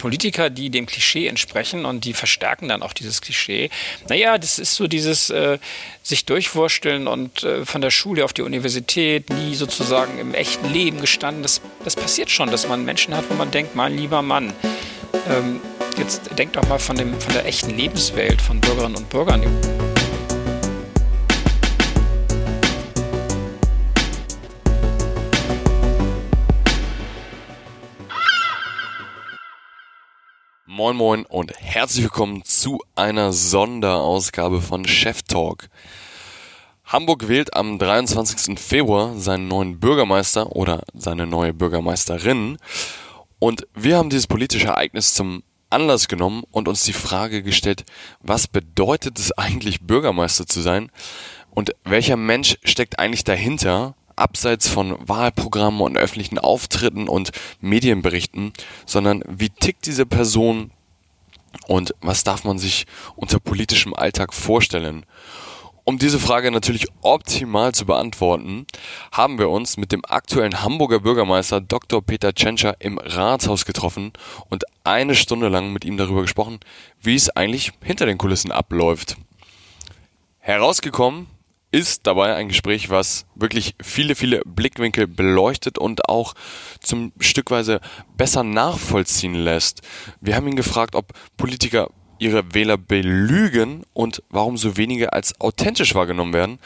Politiker, die dem Klischee entsprechen und die verstärken dann auch dieses Klischee. Naja, das ist so dieses äh, sich durchwursteln und äh, von der Schule auf die Universität, nie sozusagen im echten Leben gestanden. Das, das passiert schon, dass man Menschen hat, wo man denkt, mein lieber Mann, ähm, jetzt denkt doch mal von, dem, von der echten Lebenswelt von Bürgerinnen und Bürgern. Moin Moin und herzlich willkommen zu einer Sonderausgabe von Chef Talk. Hamburg wählt am 23. Februar seinen neuen Bürgermeister oder seine neue Bürgermeisterin. Und wir haben dieses politische Ereignis zum Anlass genommen und uns die Frage gestellt, was bedeutet es eigentlich, Bürgermeister zu sein? Und welcher Mensch steckt eigentlich dahinter, abseits von Wahlprogrammen und öffentlichen Auftritten und Medienberichten, sondern wie tickt diese Person und was darf man sich unter politischem Alltag vorstellen? Um diese Frage natürlich optimal zu beantworten, haben wir uns mit dem aktuellen Hamburger Bürgermeister Dr. Peter Tschentscher im Ratshaus getroffen und eine Stunde lang mit ihm darüber gesprochen, wie es eigentlich hinter den Kulissen abläuft. Herausgekommen ist dabei ein Gespräch, was wirklich viele, viele Blickwinkel beleuchtet und auch zum Stückweise besser nachvollziehen lässt. Wir haben ihn gefragt, ob Politiker ihre Wähler belügen und warum so wenige als authentisch wahrgenommen werden.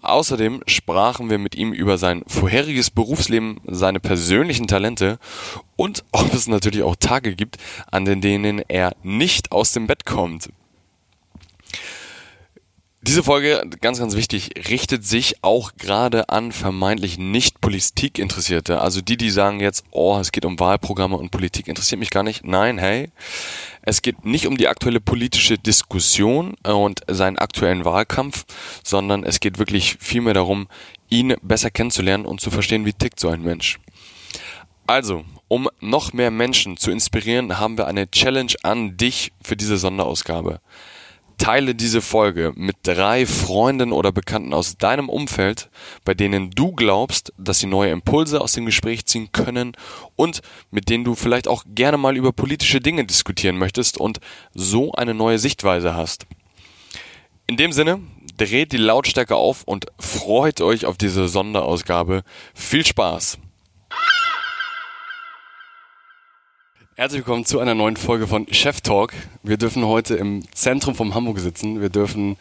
Außerdem sprachen wir mit ihm über sein vorheriges Berufsleben, seine persönlichen Talente und ob es natürlich auch Tage gibt, an denen er nicht aus dem Bett kommt. Diese Folge, ganz, ganz wichtig, richtet sich auch gerade an vermeintlich nicht Politikinteressierte. Also die, die sagen jetzt, oh, es geht um Wahlprogramme und Politik interessiert mich gar nicht. Nein, hey, es geht nicht um die aktuelle politische Diskussion und seinen aktuellen Wahlkampf, sondern es geht wirklich vielmehr darum, ihn besser kennenzulernen und zu verstehen, wie tickt so ein Mensch. Also, um noch mehr Menschen zu inspirieren, haben wir eine Challenge an dich für diese Sonderausgabe. Teile diese Folge mit drei Freunden oder Bekannten aus deinem Umfeld, bei denen du glaubst, dass sie neue Impulse aus dem Gespräch ziehen können und mit denen du vielleicht auch gerne mal über politische Dinge diskutieren möchtest und so eine neue Sichtweise hast. In dem Sinne, dreht die Lautstärke auf und freut euch auf diese Sonderausgabe. Viel Spaß! Herzlich willkommen zu einer neuen Folge von Chef Talk. Wir dürfen heute im Zentrum von Hamburg sitzen. Wir dürfen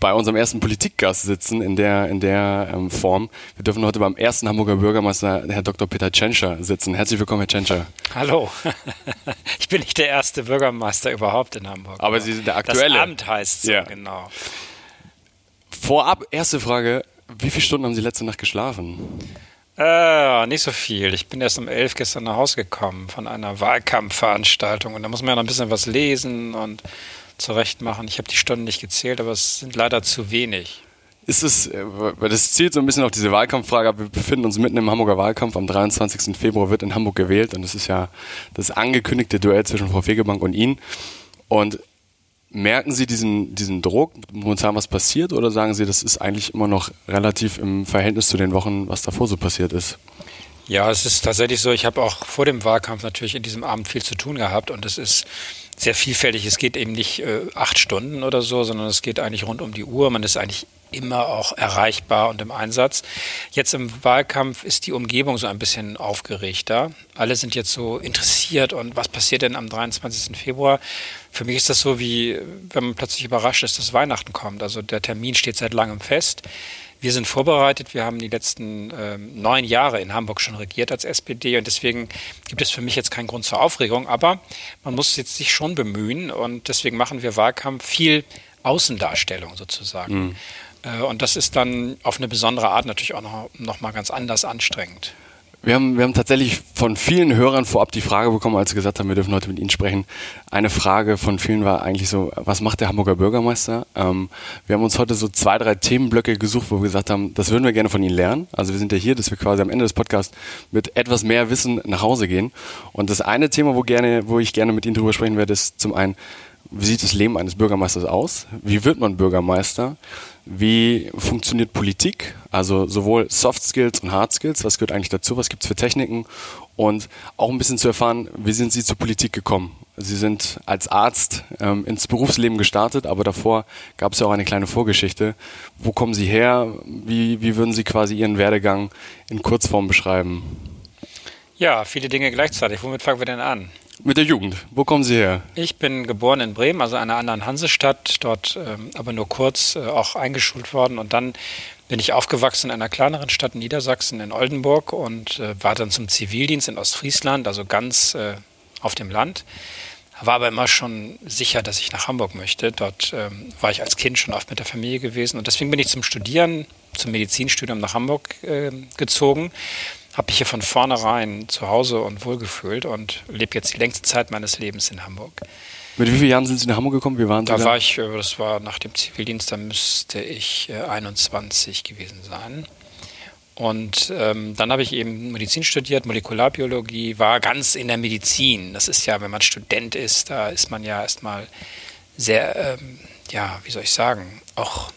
bei unserem ersten Politikgast sitzen in der, in der ähm, Form. Wir dürfen heute beim ersten Hamburger Bürgermeister, Herr Dr. Peter Tschentscher, sitzen. Herzlich willkommen, Herr Tschentscher. Hallo. Ich bin nicht der erste Bürgermeister überhaupt in Hamburg. Aber Sie sind der aktuelle. Das Amt heißt so, ja. genau. Vorab, erste Frage. Wie viele Stunden haben Sie letzte Nacht geschlafen? Äh, nicht so viel. Ich bin erst um elf gestern nach Hause gekommen von einer Wahlkampfveranstaltung und da muss man ja noch ein bisschen was lesen und zurechtmachen. Ich habe die Stunden nicht gezählt, aber es sind leider zu wenig. Ist es, äh, weil das zielt so ein bisschen auf diese Wahlkampffrage. Wir befinden uns mitten im Hamburger Wahlkampf. Am 23. Februar wird in Hamburg gewählt und das ist ja das angekündigte Duell zwischen Frau Fegebank und Ihnen. Und Merken Sie diesen, diesen Druck, momentan was passiert, oder sagen Sie, das ist eigentlich immer noch relativ im Verhältnis zu den Wochen, was davor so passiert ist? Ja, es ist tatsächlich so. Ich habe auch vor dem Wahlkampf natürlich in diesem Abend viel zu tun gehabt und es ist sehr vielfältig. Es geht eben nicht äh, acht Stunden oder so, sondern es geht eigentlich rund um die Uhr. Man ist eigentlich immer auch erreichbar und im Einsatz. Jetzt im Wahlkampf ist die Umgebung so ein bisschen aufgeregter. Alle sind jetzt so interessiert und was passiert denn am 23. Februar? Für mich ist das so wie, wenn man plötzlich überrascht ist, dass Weihnachten kommt. Also der Termin steht seit langem fest. Wir sind vorbereitet. Wir haben die letzten äh, neun Jahre in Hamburg schon regiert als SPD und deswegen gibt es für mich jetzt keinen Grund zur Aufregung. Aber man muss jetzt sich schon bemühen und deswegen machen wir Wahlkampf viel Außendarstellung sozusagen. Mhm. Äh, und das ist dann auf eine besondere Art natürlich auch noch, noch mal ganz anders anstrengend. Wir haben, wir haben tatsächlich von vielen Hörern vorab die Frage bekommen, als sie gesagt haben, wir dürfen heute mit Ihnen sprechen. Eine Frage von vielen war eigentlich so, was macht der Hamburger Bürgermeister? Ähm, wir haben uns heute so zwei, drei Themenblöcke gesucht, wo wir gesagt haben, das würden wir gerne von Ihnen lernen. Also wir sind ja hier, dass wir quasi am Ende des Podcasts mit etwas mehr Wissen nach Hause gehen. Und das eine Thema, wo, gerne, wo ich gerne mit Ihnen drüber sprechen werde, ist zum einen, wie sieht das Leben eines Bürgermeisters aus? Wie wird man Bürgermeister? Wie funktioniert Politik? Also sowohl Soft Skills und Hard Skills, was gehört eigentlich dazu? Was gibt es für Techniken? Und auch ein bisschen zu erfahren, wie sind Sie zur Politik gekommen? Sie sind als Arzt ähm, ins Berufsleben gestartet, aber davor gab es ja auch eine kleine Vorgeschichte. Wo kommen Sie her? Wie, wie würden Sie quasi Ihren Werdegang in Kurzform beschreiben? Ja, viele Dinge gleichzeitig. Womit fangen wir denn an? Mit der Jugend. Wo kommen Sie her? Ich bin geboren in Bremen, also einer anderen Hansestadt, dort ähm, aber nur kurz äh, auch eingeschult worden. Und dann bin ich aufgewachsen in einer kleineren Stadt in Niedersachsen, in Oldenburg, und äh, war dann zum Zivildienst in Ostfriesland, also ganz äh, auf dem Land. War aber immer schon sicher, dass ich nach Hamburg möchte. Dort ähm, war ich als Kind schon oft mit der Familie gewesen. Und deswegen bin ich zum Studieren, zum Medizinstudium nach Hamburg äh, gezogen habe mich hier von vornherein zu Hause und wohlgefühlt und lebe jetzt die längste Zeit meines Lebens in Hamburg. Mit wie vielen Jahren sind Sie nach Hamburg gekommen? Wie waren Sie da? Da war ich, äh, das war nach dem Zivildienst, da müsste ich 21 äh, gewesen sein. Und ähm, dann habe ich eben Medizin studiert, Molekularbiologie, war ganz in der Medizin. Das ist ja, wenn man Student ist, da ist man ja erstmal sehr, ähm, ja, wie soll ich sagen, auch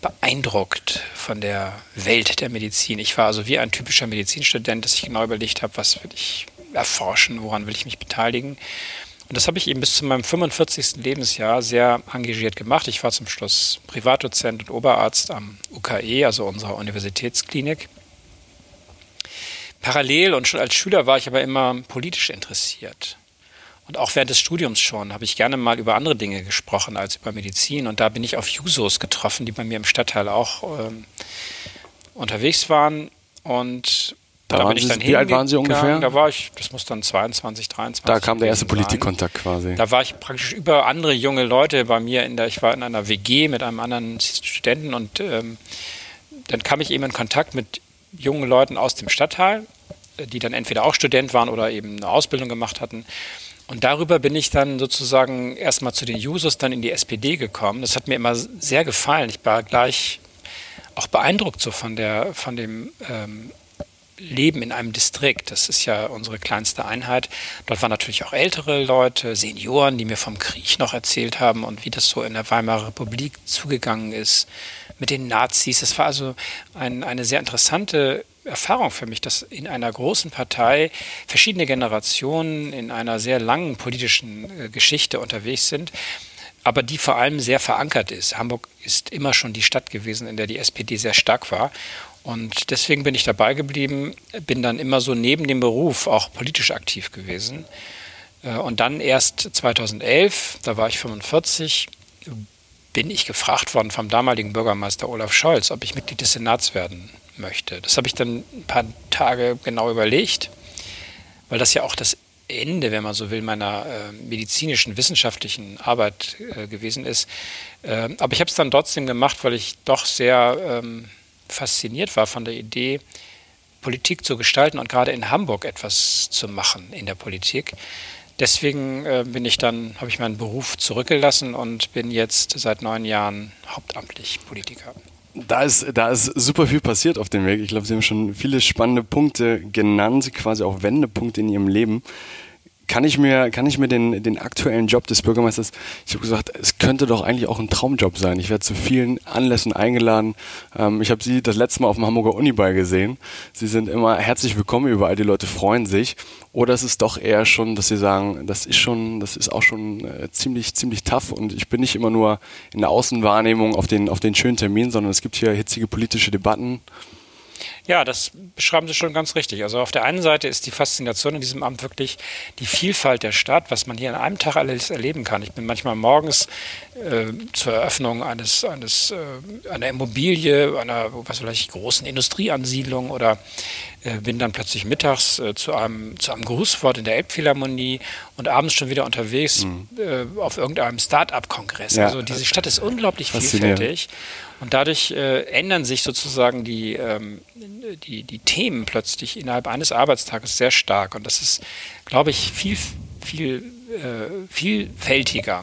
beeindruckt von der Welt der Medizin. Ich war also wie ein typischer Medizinstudent, dass ich genau überlegt habe, was will ich erforschen, woran will ich mich beteiligen. Und das habe ich eben bis zu meinem 45. Lebensjahr sehr engagiert gemacht. Ich war zum Schluss Privatdozent und Oberarzt am UKE, also unserer Universitätsklinik. Parallel und schon als Schüler war ich aber immer politisch interessiert. Und auch während des Studiums schon habe ich gerne mal über andere Dinge gesprochen als über Medizin. Und da bin ich auf Jusos getroffen, die bei mir im Stadtteil auch ähm, unterwegs waren. Und da, da bin ich dann Wie alt waren Sie ungefähr? Da war ich, das muss dann 22, 23 Da kam der erste Politikkontakt quasi. Da war ich praktisch über andere junge Leute bei mir in der, ich war in einer WG mit einem anderen Studenten und ähm, dann kam ich eben in Kontakt mit jungen Leuten aus dem Stadtteil, die dann entweder auch Student waren oder eben eine Ausbildung gemacht hatten. Und darüber bin ich dann sozusagen erstmal zu den Users, dann in die SPD gekommen. Das hat mir immer sehr gefallen. Ich war gleich auch beeindruckt so von, der, von dem ähm, Leben in einem Distrikt. Das ist ja unsere kleinste Einheit. Dort waren natürlich auch ältere Leute, Senioren, die mir vom Krieg noch erzählt haben und wie das so in der Weimarer Republik zugegangen ist mit den Nazis. Es war also ein, eine sehr interessante Erfahrung für mich, dass in einer großen Partei verschiedene Generationen in einer sehr langen politischen äh, Geschichte unterwegs sind, aber die vor allem sehr verankert ist. Hamburg ist immer schon die Stadt gewesen, in der die SPD sehr stark war. Und deswegen bin ich dabei geblieben, bin dann immer so neben dem Beruf auch politisch aktiv gewesen. Äh, und dann erst 2011, da war ich 45, bin ich gefragt worden vom damaligen Bürgermeister Olaf Scholz, ob ich Mitglied des Senats werden möchte. Das habe ich dann ein paar Tage genau überlegt, weil das ja auch das Ende, wenn man so will, meiner äh, medizinischen, wissenschaftlichen Arbeit äh, gewesen ist. Äh, aber ich habe es dann trotzdem gemacht, weil ich doch sehr ähm, fasziniert war von der Idee, Politik zu gestalten und gerade in Hamburg etwas zu machen in der Politik. Deswegen äh, bin ich dann, habe ich meinen Beruf zurückgelassen und bin jetzt seit neun Jahren hauptamtlich Politiker. Da ist, da ist super viel passiert auf dem Weg. Ich glaube, Sie haben schon viele spannende Punkte genannt, quasi auch Wendepunkte in Ihrem Leben kann ich mir, kann ich mir den, den aktuellen Job des Bürgermeisters, ich habe gesagt, es könnte doch eigentlich auch ein Traumjob sein. Ich werde zu vielen Anlässen eingeladen. Ähm, ich habe Sie das letzte Mal auf dem Hamburger Uniball gesehen. Sie sind immer herzlich willkommen überall, die Leute freuen sich. Oder es ist doch eher schon, dass Sie sagen, das ist schon, das ist auch schon äh, ziemlich, ziemlich tough und ich bin nicht immer nur in der Außenwahrnehmung auf den, auf den schönen Termin, sondern es gibt hier hitzige politische Debatten. Ja, das beschreiben Sie schon ganz richtig. Also auf der einen Seite ist die Faszination in diesem Amt wirklich die Vielfalt der Stadt, was man hier an einem Tag alles erleben kann. Ich bin manchmal morgens äh, zur Eröffnung eines, eines äh, einer Immobilie, einer was vielleicht großen Industrieansiedlung oder äh, bin dann plötzlich mittags äh, zu einem zu einem Grußwort in der Elbphilharmonie und abends schon wieder unterwegs mhm. Äh, auf irgendeinem Start-up-Kongress. Ja. Also diese Stadt ist unglaublich vielfältig und dadurch äh, ändern sich sozusagen die, ähm, die, die Themen plötzlich innerhalb eines Arbeitstages sehr stark. Und das ist, glaube ich, viel, viel äh, vielfältiger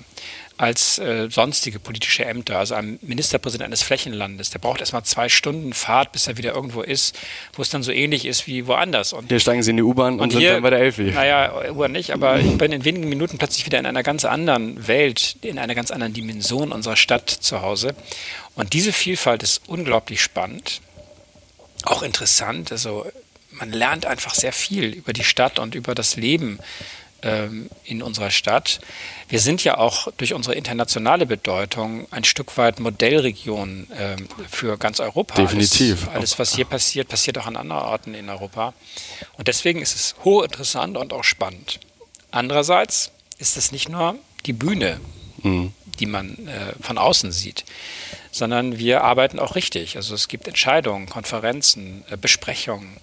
als äh, sonstige politische Ämter. Also ein Ministerpräsident eines Flächenlandes, der braucht erstmal zwei Stunden Fahrt, bis er wieder irgendwo ist, wo es dann so ähnlich ist wie woanders. Und hier steigen Sie in die U-Bahn und, und, sind hier, dann bei der Elfi. Naja, U-Bahn nicht, aber ich bin in wenigen Minuten plötzlich wieder in einer ganz anderen Welt, in einer ganz anderen Dimension unserer Stadt zu Hause. Und diese Vielfalt ist unglaublich spannend, auch interessant. Also man lernt einfach sehr viel über die Stadt und über das Leben ähm, in unserer Stadt. Wir sind ja auch durch unsere internationale Bedeutung ein Stück weit Modellregion ähm, für ganz Europa. Definitiv. Alles, alles, was hier passiert, passiert auch an anderen Orten in Europa. Und deswegen ist es hochinteressant und auch spannend. Andererseits ist es nicht nur die Bühne, mhm. die man äh, von außen sieht, sondern wir arbeiten auch richtig. Also es gibt Entscheidungen, Konferenzen, äh, Besprechungen.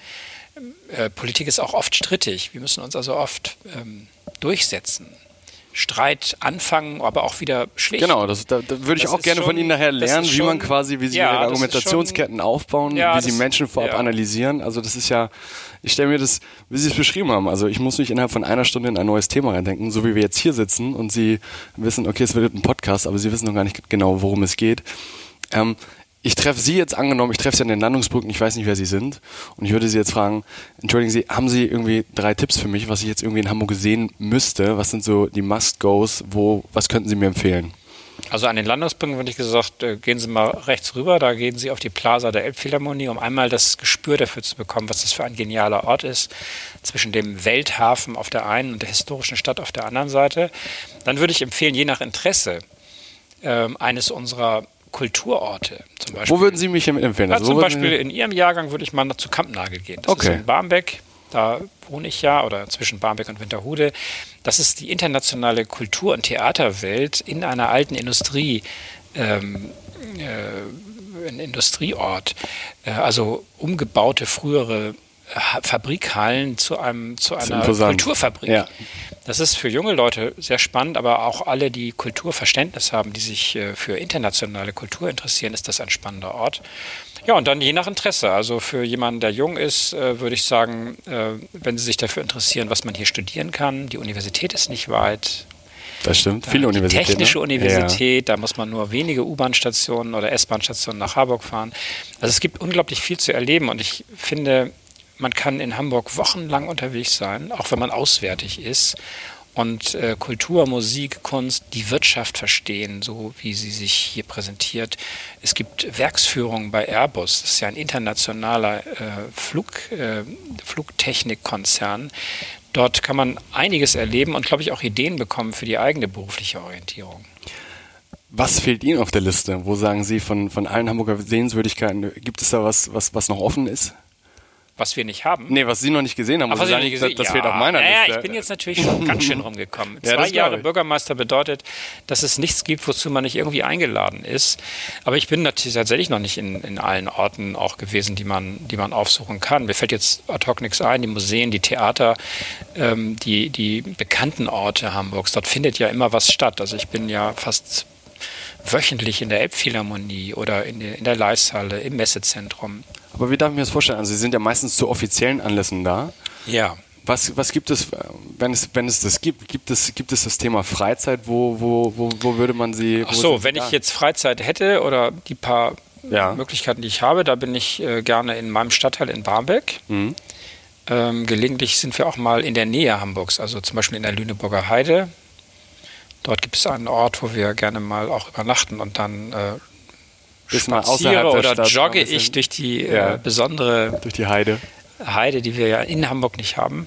Äh, Politik ist auch oft strittig. Wir müssen uns also oft ähm, durchsetzen. Streit anfangen, aber auch wieder schlicht. Genau, das, da, da würde ich das auch gerne schon, von Ihnen nachher lernen, wie man quasi, wie Sie ja, Ihre Argumentationsketten schon, aufbauen, ja, wie Sie Menschen vorab ja. analysieren. Also das ist ja, ich stelle mir das, wie Sie es beschrieben haben, also ich muss mich innerhalb von einer Stunde in ein neues Thema reindenken, so wie wir jetzt hier sitzen und Sie wissen, okay, es wird ein Podcast, aber Sie wissen noch gar nicht genau, worum es geht. Ähm, ich treffe Sie jetzt angenommen, ich treffe Sie an den Landungsbrücken, ich weiß nicht, wer Sie sind. Und ich würde Sie jetzt fragen, entschuldigen Sie, haben Sie irgendwie drei Tipps für mich, was ich jetzt irgendwie in Hamburg sehen müsste? Was sind so die Must-Gos? Wo, was könnten Sie mir empfehlen? Also an den Landungsbrücken würde ich gesagt, äh, gehen Sie mal rechts rüber, da gehen Sie auf die Plaza der Elbphilharmonie, um einmal das Gespür dafür zu bekommen, was das für ein genialer Ort ist, zwischen dem Welthafen auf der einen und der historischen Stadt auf der anderen Seite. Dann würde ich empfehlen, je nach Interesse, äh, eines unserer Kulturorte. Zum Beispiel. Wo würden Sie mich empfehlen? Also zum Beispiel in Ihrem Jahrgang würde ich mal zu Kampnagel gehen. Das okay. ist in Barmbek. Da wohne ich ja, oder zwischen Barmbek und Winterhude. Das ist die internationale Kultur- und Theaterwelt in einer alten Industrie. Ähm, äh, ein Industrieort, äh, also umgebaute frühere Fabrikhallen zu einem zu einer Kulturfabrik. Ja. Das ist für junge Leute sehr spannend, aber auch alle, die Kulturverständnis haben, die sich äh, für internationale Kultur interessieren, ist das ein spannender Ort. Ja, und dann je nach Interesse. Also für jemanden, der jung ist, äh, würde ich sagen, äh, wenn Sie sich dafür interessieren, was man hier studieren kann, die Universität ist nicht weit. Das stimmt, viele Universitäten. Technische ne? Universität, ja. da muss man nur wenige U-Bahn-Stationen oder S-Bahn-Stationen nach Harburg fahren. Also es gibt unglaublich viel zu erleben und ich finde, man kann in Hamburg wochenlang unterwegs sein, auch wenn man auswärtig ist und äh, Kultur, Musik, Kunst, die Wirtschaft verstehen, so wie sie sich hier präsentiert. Es gibt Werksführungen bei Airbus, das ist ja ein internationaler äh, Flug, äh, Flugtechnikkonzern. Dort kann man einiges erleben und, glaube ich, auch Ideen bekommen für die eigene berufliche Orientierung. Was fehlt Ihnen auf der Liste? Wo sagen Sie von, von allen Hamburger Sehenswürdigkeiten, gibt es da was, was, was noch offen ist? Was wir nicht haben. Nee, was Sie noch nicht gesehen haben. Ach, was Sie noch nicht gesehen? Das, das ja, fehlt auf meiner naja, Liste. ich bin jetzt natürlich schon ganz schön rumgekommen. ja, Zwei Jahre Bürgermeister bedeutet, dass es nichts gibt, wozu man nicht irgendwie eingeladen ist. Aber ich bin natürlich tatsächlich noch nicht in, in allen Orten auch gewesen, die man, die man aufsuchen kann. Mir fällt jetzt ad hoc nichts ein. Die Museen, die Theater, ähm, die, die bekannten Orte Hamburgs, dort findet ja immer was statt. Also ich bin ja fast wöchentlich in der Elbphilharmonie oder in der, in der Leishalle, im Messezentrum. Aber wie darf ich mir das vorstellen? Also Sie sind ja meistens zu offiziellen Anlässen da. Ja. Was, was gibt es, wenn es, wenn es das gibt, gibt es, gibt es das Thema Freizeit, wo, wo, wo, wo würde man sie. Ach so, wenn ich jetzt Freizeit hätte oder die paar ja. Möglichkeiten, die ich habe, da bin ich äh, gerne in meinem Stadtteil in Barmbek. Mhm. Ähm, gelegentlich sind wir auch mal in der Nähe Hamburgs, also zum Beispiel in der Lüneburger Heide. Dort gibt es einen Ort, wo wir gerne mal auch übernachten und dann äh, spaziere oder Stadt jogge ich durch die äh, ja, äh, besondere durch die Heide. Heide, die wir ja in Hamburg nicht haben.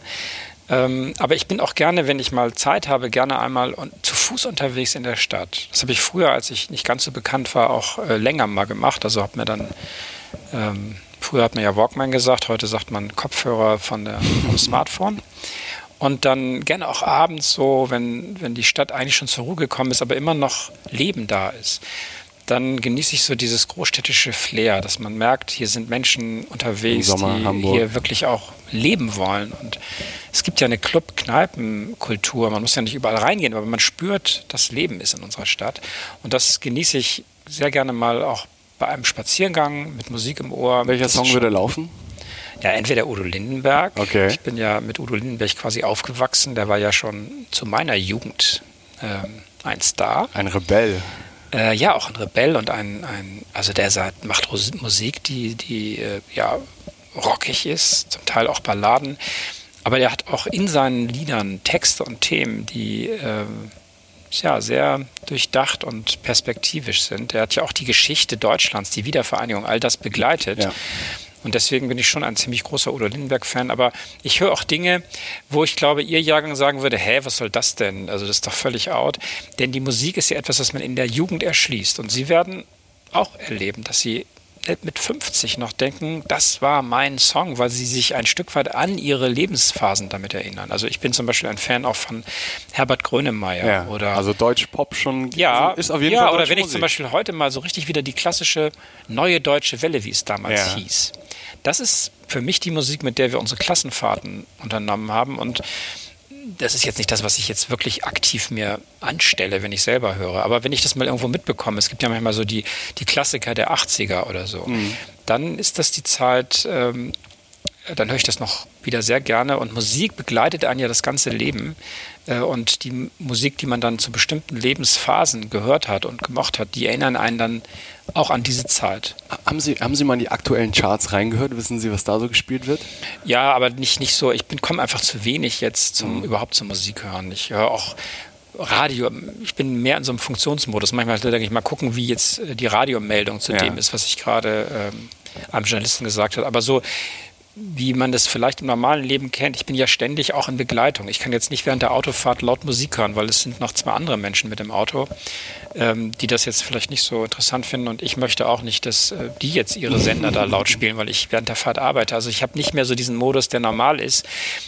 Ähm, aber ich bin auch gerne, wenn ich mal Zeit habe, gerne einmal un zu Fuß unterwegs in der Stadt. Das habe ich früher, als ich nicht ganz so bekannt war, auch äh, länger mal gemacht. Also habe mir dann ähm, früher hat man ja Walkman gesagt, heute sagt man Kopfhörer von der, vom Smartphone. Und dann gerne auch abends so, wenn, wenn die Stadt eigentlich schon zur Ruhe gekommen ist, aber immer noch Leben da ist dann genieße ich so dieses großstädtische Flair, dass man merkt, hier sind Menschen unterwegs, Sommer, die Hamburg. hier wirklich auch leben wollen. Und es gibt ja eine Club-Kneipen-Kultur. Man muss ja nicht überall reingehen, aber man spürt, dass Leben ist in unserer Stadt. Und das genieße ich sehr gerne mal auch bei einem Spaziergang mit Musik im Ohr. Welcher Song würde laufen? Ja, entweder Udo Lindenberg. Okay. Ich bin ja mit Udo Lindenberg quasi aufgewachsen. Der war ja schon zu meiner Jugend ähm, ein Star. Ein Rebell. Äh, ja, auch ein Rebell und ein, ein also der sagt, macht Musik, die, die äh, ja rockig ist, zum Teil auch Balladen. Aber der hat auch in seinen Liedern Texte und Themen, die äh, ja, sehr durchdacht und perspektivisch sind. Er hat ja auch die Geschichte Deutschlands, die Wiedervereinigung, all das begleitet. Ja. Und deswegen bin ich schon ein ziemlich großer Udo Lindenberg-Fan. Aber ich höre auch Dinge, wo ich glaube, ihr Jahrgang sagen würde, hä, was soll das denn? Also das ist doch völlig out. Denn die Musik ist ja etwas, was man in der Jugend erschließt. Und sie werden auch erleben, dass sie mit 50 noch denken, das war mein Song, weil sie sich ein Stück weit an ihre Lebensphasen damit erinnern. Also ich bin zum Beispiel ein Fan auch von Herbert Grönemeyer ja, oder also Deutsch Pop schon ja ist auf jeden ja Fall oder wenn ich zum Beispiel heute mal so richtig wieder die klassische neue deutsche Welle, wie es damals ja. hieß, das ist für mich die Musik, mit der wir unsere Klassenfahrten unternommen haben und das ist jetzt nicht das, was ich jetzt wirklich aktiv mir anstelle, wenn ich selber höre. Aber wenn ich das mal irgendwo mitbekomme, es gibt ja manchmal so die, die Klassiker der 80er oder so, mhm. dann ist das die Zeit, ähm, dann höre ich das noch wieder sehr gerne. Und Musik begleitet einen ja das ganze Leben. Äh, und die Musik, die man dann zu bestimmten Lebensphasen gehört hat und gemocht hat, die erinnern einen dann auch an diese Zeit. Haben Sie, haben Sie mal in die aktuellen Charts reingehört? Wissen Sie, was da so gespielt wird? Ja, aber nicht, nicht so. Ich komme einfach zu wenig jetzt zum, mhm. überhaupt zum Musik hören. Ich höre auch Radio, ich bin mehr in so einem Funktionsmodus. Manchmal denke ich mal gucken, wie jetzt äh, die Radiomeldung zu ja. dem ist, was ich gerade ähm, einem Journalisten gesagt habe. Aber so wie man das vielleicht im normalen Leben kennt. Ich bin ja ständig auch in Begleitung. Ich kann jetzt nicht während der Autofahrt laut Musik hören, weil es sind noch zwei andere Menschen mit dem Auto, ähm, die das jetzt vielleicht nicht so interessant finden. Und ich möchte auch nicht, dass äh, die jetzt ihre Sender da laut spielen, weil ich während der Fahrt arbeite. Also ich habe nicht mehr so diesen Modus, der normal ist,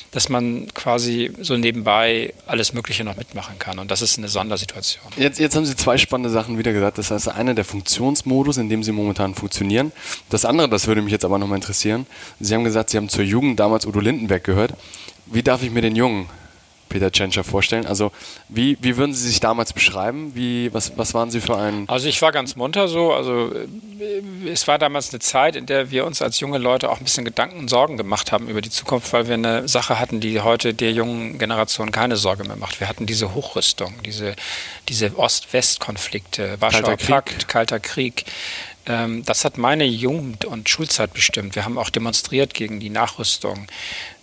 dass man quasi so nebenbei alles Mögliche noch mitmachen kann. Und das ist eine Sondersituation. Jetzt, jetzt haben Sie zwei spannende Sachen wieder gesagt. Das heißt, einer der Funktionsmodus, in dem Sie momentan funktionieren. Das andere, das würde mich jetzt aber nochmal interessieren. Sie haben gesagt, gesagt, Sie haben zur Jugend damals Udo Lindenberg gehört. Wie darf ich mir den Jungen Peter Tschentscher vorstellen? Also wie, wie würden Sie sich damals beschreiben? Wie, was, was waren Sie für ein... Also ich war ganz munter so. Also es war damals eine Zeit, in der wir uns als junge Leute auch ein bisschen Gedanken und Sorgen gemacht haben über die Zukunft, weil wir eine Sache hatten, die heute der jungen Generation keine Sorge mehr macht. Wir hatten diese Hochrüstung, diese, diese Ost-West-Konflikte, Warschauer Pakt, Kalter Krieg. Ähm, das hat meine Jugend- und Schulzeit bestimmt. Wir haben auch demonstriert gegen die Nachrüstung.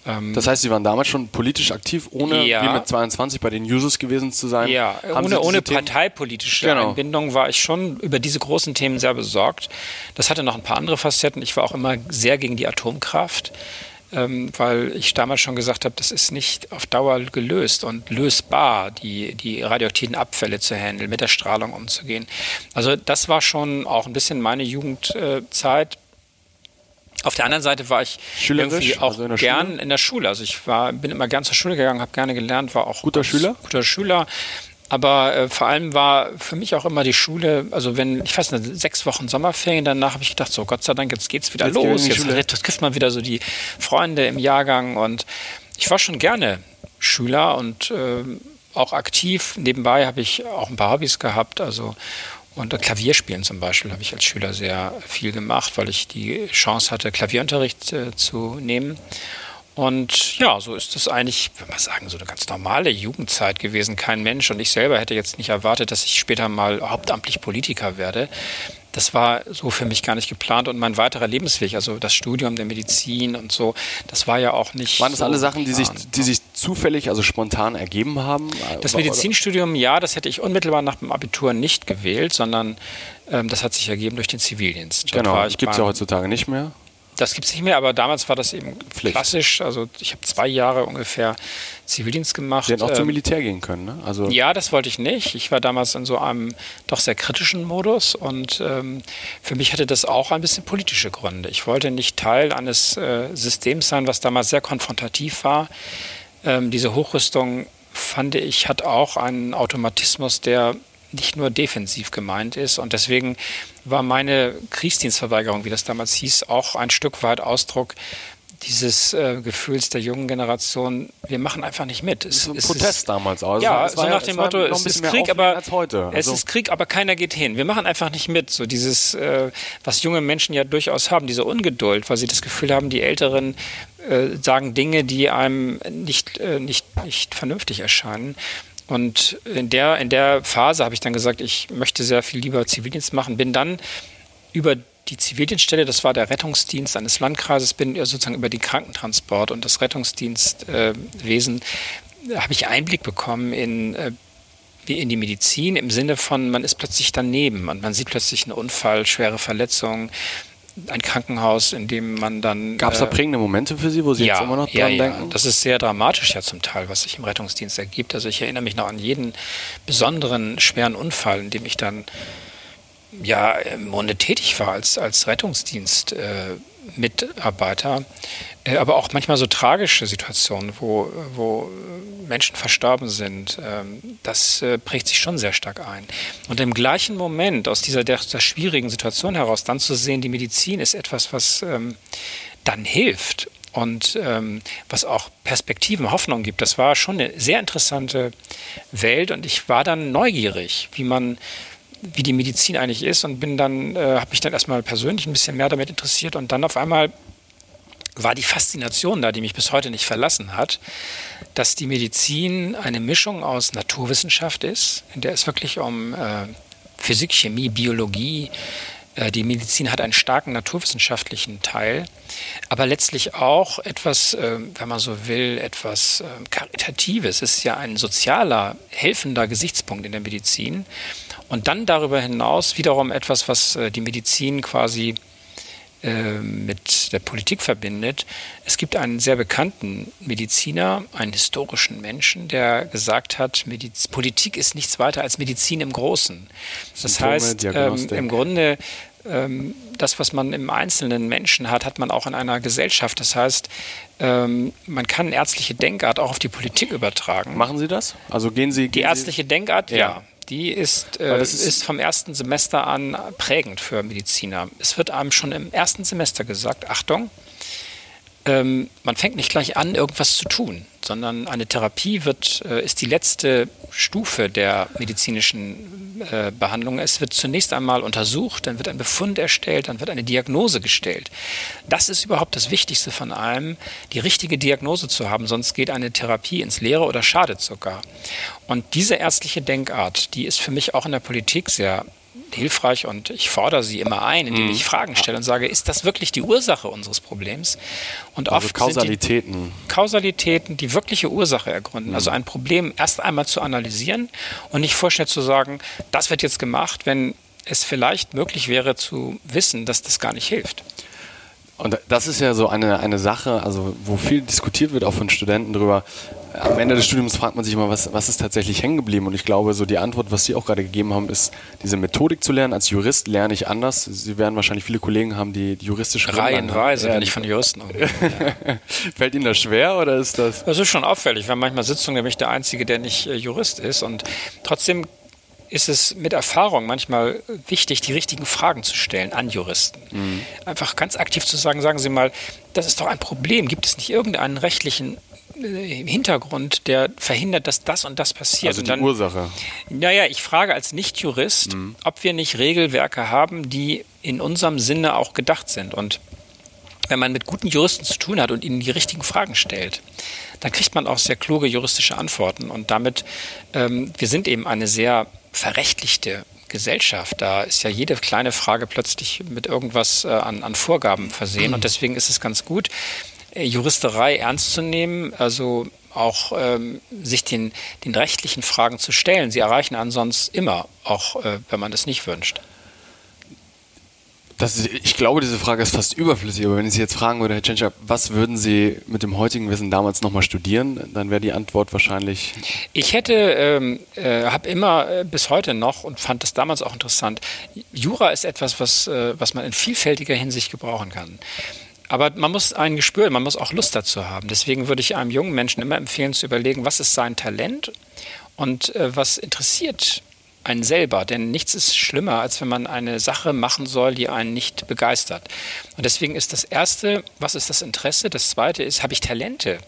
Ähm, das heißt, Sie waren damals schon politisch aktiv, ohne ja, wie mit 22 bei den Jusos gewesen zu sein? Ja, haben ohne, ohne parteipolitische genau. Einbindung war ich schon über diese großen Themen sehr besorgt. Das hatte noch ein paar andere Facetten. Ich war auch immer sehr gegen die Atomkraft ähm, weil ich damals schon gesagt habe, das ist nicht auf Dauer gelöst und lösbar, die, die radioaktiven Abfälle zu handeln, mit der Strahlung umzugehen. Also das war schon auch ein bisschen meine Jugendzeit. Auf der anderen Seite war ich irgendwie auch also in gern Schule? in der Schule. Also ich war, bin immer gern zur Schule gegangen, habe gerne gelernt, war auch guter Schüler. Guter Schüler. Aber äh, vor allem war für mich auch immer die Schule, also wenn, ich weiß nicht, sechs Wochen Sommerferien, danach habe ich gedacht, so Gott sei Dank, jetzt geht's wieder jetzt los. Jetzt Schule. trifft man wieder so die Freunde im Jahrgang und ich war schon gerne Schüler und äh, auch aktiv. Nebenbei habe ich auch ein paar Hobbys gehabt, also und Klavierspielen zum Beispiel habe ich als Schüler sehr viel gemacht, weil ich die Chance hatte, Klavierunterricht äh, zu nehmen. Und ja, so ist es eigentlich, wenn man sagen, so eine ganz normale Jugendzeit gewesen. Kein Mensch und ich selber hätte jetzt nicht erwartet, dass ich später mal hauptamtlich Politiker werde. Das war so für mich gar nicht geplant und mein weiterer Lebensweg, also das Studium der Medizin und so, das war ja auch nicht. Waren das so alle Sachen, die sich, die sich zufällig, also spontan ergeben haben? Das Medizinstudium, ja, das hätte ich unmittelbar nach dem Abitur nicht gewählt, sondern ähm, das hat sich ergeben durch den Zivildienst. Dort genau, gibt es ja heutzutage nicht mehr. Das gibt es nicht mehr, aber damals war das eben Pflicht. klassisch. Also ich habe zwei Jahre ungefähr Zivildienst gemacht. Sie hätten auch ähm, zum Militär gehen können, ne? Also ja, das wollte ich nicht. Ich war damals in so einem doch sehr kritischen Modus und ähm, für mich hatte das auch ein bisschen politische Gründe. Ich wollte nicht Teil eines äh, Systems sein, was damals sehr konfrontativ war. Ähm, diese Hochrüstung fand ich, hat auch einen Automatismus, der nicht nur defensiv gemeint ist. Und deswegen war meine Kriegsdienstverweigerung, wie das damals hieß, auch ein Stück weit Ausdruck dieses äh, Gefühls der jungen Generation, wir machen einfach nicht mit. Es, so ein es Protest ist, damals auch. Ja, so nach dem Motto, es ist Krieg, aber also es ist Krieg, aber keiner geht hin. Wir machen einfach nicht mit. So dieses, äh, was junge Menschen ja durchaus haben, diese Ungeduld, weil sie das Gefühl haben, die Älteren äh, sagen Dinge, die einem nicht, äh, nicht, nicht vernünftig erscheinen. Und in der, in der Phase habe ich dann gesagt, ich möchte sehr viel lieber Zivildienst machen. Bin dann über die Zivildienststelle, das war der Rettungsdienst eines Landkreises, bin sozusagen über den Krankentransport und das Rettungsdienstwesen, äh, habe ich Einblick bekommen in, äh, in die Medizin im Sinne von, man ist plötzlich daneben und man sieht plötzlich einen Unfall, schwere Verletzungen, ein Krankenhaus, in dem man dann. Gab es da äh, prägende Momente für Sie, wo Sie ja, jetzt immer noch dran ja, denken? Ja. Das ist sehr dramatisch ja zum Teil, was sich im Rettungsdienst ergibt. Also ich erinnere mich noch an jeden besonderen schweren Unfall, in dem ich dann ja im Grunde tätig war als, als Rettungsdienstmitarbeiter, äh, äh, aber auch manchmal so tragische Situationen, wo, wo Menschen verstorben sind, ähm, das äh, prägt sich schon sehr stark ein. Und im gleichen Moment, aus dieser der schwierigen Situation heraus, dann zu sehen, die Medizin ist etwas, was ähm, dann hilft und ähm, was auch Perspektiven, Hoffnung gibt. Das war schon eine sehr interessante Welt und ich war dann neugierig, wie man wie die Medizin eigentlich ist und bin dann, äh, habe mich dann erstmal persönlich ein bisschen mehr damit interessiert und dann auf einmal war die Faszination da, die mich bis heute nicht verlassen hat, dass die Medizin eine Mischung aus Naturwissenschaft ist, in der es wirklich um äh, Physik, Chemie, Biologie, äh, die Medizin hat einen starken naturwissenschaftlichen Teil, aber letztlich auch etwas, äh, wenn man so will, etwas äh, Karitatives. Es ist ja ein sozialer, helfender Gesichtspunkt in der Medizin. Und dann darüber hinaus wiederum etwas, was äh, die Medizin quasi äh, mit der Politik verbindet. Es gibt einen sehr bekannten Mediziner, einen historischen Menschen, der gesagt hat, Mediz Politik ist nichts weiter als Medizin im Großen. Das Symptome, heißt, ähm, im Grunde ähm, das, was man im einzelnen Menschen hat, hat man auch in einer Gesellschaft. Das heißt, ähm, man kann ärztliche Denkart auch auf die Politik übertragen. Machen Sie das? Also gehen Sie. Gehen die ärztliche Denkart, ja. ja. Die ist, äh, ist, ist, vom ersten Semester an prägend für Mediziner. Es wird einem schon im ersten Semester gesagt, Achtung, ähm, man fängt nicht gleich an, irgendwas zu tun, sondern eine Therapie wird, äh, ist die letzte Stufe der medizinischen äh, Behandlung. Es wird zunächst einmal untersucht, dann wird ein Befund erstellt, dann wird eine Diagnose gestellt. Das ist überhaupt das Wichtigste von allem, die richtige Diagnose zu haben, sonst geht eine Therapie ins Leere oder schadet sogar. Und diese ärztliche Denkart, die ist für mich auch in der Politik sehr hilfreich und ich fordere sie immer ein, indem mhm. ich Fragen stelle und sage, ist das wirklich die Ursache unseres Problems? Und also oft Kausalitäten. Die Kausalitäten die wirkliche Ursache ergründen. Also mhm. Also ein Problem erst einmal zu analysieren und nicht vorschnell zu sagen, das wird jetzt gemacht, wenn es vielleicht möglich wäre zu wissen, dass das gar nicht hilft. Und das ist ja so eine, eine Sache, also wo viel diskutiert wird, auch von Studenten drüber. Am Ende des Studiums fragt man sich immer, was, was ist tatsächlich hängen geblieben? Und ich glaube, so die Antwort, was Sie auch gerade gegeben haben, ist, diese Methodik zu lernen. Als Jurist lerne ich anders. Sie werden wahrscheinlich viele Kollegen haben, die, die juristische Reihenweise, wenn ich von Juristen ja. Fällt Ihnen das schwer oder ist das? Das ist schon auffällig, weil manchmal Sitzungen nämlich der Einzige, der nicht äh, Jurist ist. Und trotzdem ist es mit Erfahrung manchmal wichtig, die richtigen Fragen zu stellen an Juristen. Mhm. Einfach ganz aktiv zu sagen, sagen Sie mal, das ist doch ein Problem. Gibt es nicht irgendeinen rechtlichen Hintergrund, der verhindert, dass das und das passiert? Also die dann, Ursache. Naja, ich frage als Nicht-Jurist, mhm. ob wir nicht Regelwerke haben, die in unserem Sinne auch gedacht sind. Und wenn man mit guten Juristen zu tun hat und ihnen die richtigen Fragen stellt, dann kriegt man auch sehr kluge juristische Antworten. Und damit, ähm, wir sind eben eine sehr verrechtlichte Gesellschaft. Da ist ja jede kleine Frage plötzlich mit irgendwas äh, an, an, Vorgaben versehen. Und deswegen ist es ganz gut, äh, Juristerei ernst zu nehmen, also auch ähm, sich den, den rechtlichen Fragen zu stellen. Sie erreichen ansonsten immer, auch äh, wenn man das nicht wünscht. Ist, ich glaube, diese Frage ist fast überflüssig, aber wenn ich Sie jetzt fragen würde, Herr Tschentscher, was würden Sie mit dem heutigen Wissen damals nochmal studieren, dann wäre die Antwort wahrscheinlich. Ich hätte, ähm, äh, habe immer äh, bis heute noch und fand das damals auch interessant, Jura ist etwas, was, äh, was man in vielfältiger Hinsicht gebrauchen kann. Aber man muss ein Gespür, man muss auch Lust dazu haben. Deswegen würde ich einem jungen Menschen immer empfehlen zu überlegen, was ist sein Talent und äh, was interessiert einen selber. Denn nichts ist schlimmer, als wenn man eine Sache machen soll, die einen nicht begeistert. Und deswegen ist das Erste, was ist das Interesse? Das Zweite ist, habe ich Talente?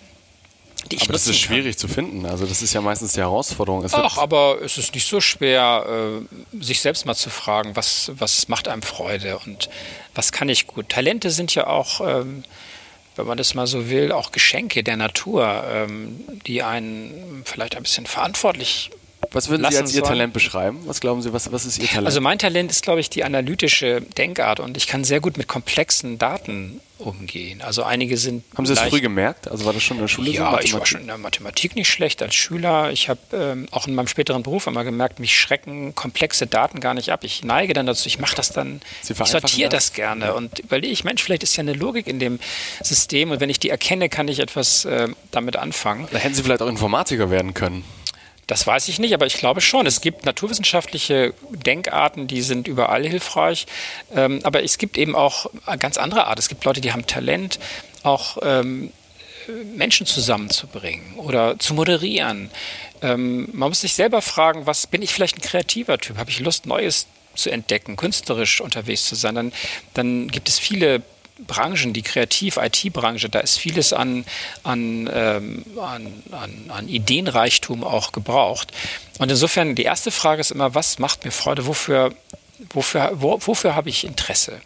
Aber das ist schwierig kann. zu finden. Also das ist ja meistens die Herausforderung. Es Ach, aber es ist nicht so schwer, äh, sich selbst mal zu fragen, was, was macht einem Freude und was kann ich gut. Talente sind ja auch ähm, wenn man das mal so will, auch Geschenke der Natur, ähm, die einen vielleicht ein bisschen verantwortlich was würden Sie als Ihr Talent beschreiben? Was glauben Sie, was, was ist Ihr Talent? Also mein Talent ist, glaube ich, die analytische Denkart und ich kann sehr gut mit komplexen Daten umgehen. Also einige sind. Haben Sie das früh gemerkt? Also war das schon in der Schule ja, so? Ja, ich war schon in der Mathematik nicht schlecht als Schüler. Ich habe ähm, auch in meinem späteren Beruf immer gemerkt, mich schrecken komplexe Daten gar nicht ab. Ich neige dann dazu, ich mache das dann, Sie ich sortiere das gerne und überlege ich, Mensch, vielleicht ist ja eine Logik in dem System und wenn ich die erkenne, kann ich etwas äh, damit anfangen. Da hätten Sie vielleicht auch Informatiker werden können. Das weiß ich nicht, aber ich glaube schon. Es gibt naturwissenschaftliche Denkarten, die sind überall hilfreich. Ähm, aber es gibt eben auch ganz andere Art. Es gibt Leute, die haben Talent, auch ähm, Menschen zusammenzubringen oder zu moderieren. Ähm, man muss sich selber fragen, was bin ich vielleicht ein kreativer Typ? Habe ich Lust, Neues zu entdecken, künstlerisch unterwegs zu sein? Dann, dann gibt es viele Branchen, die Kreativ-IT-Branche, da ist vieles an, an, ähm, an, an, an Ideenreichtum auch gebraucht. Und insofern, die erste Frage ist immer, was macht mir Freude? Wofür, wofür, wo, wofür habe ich Interesse?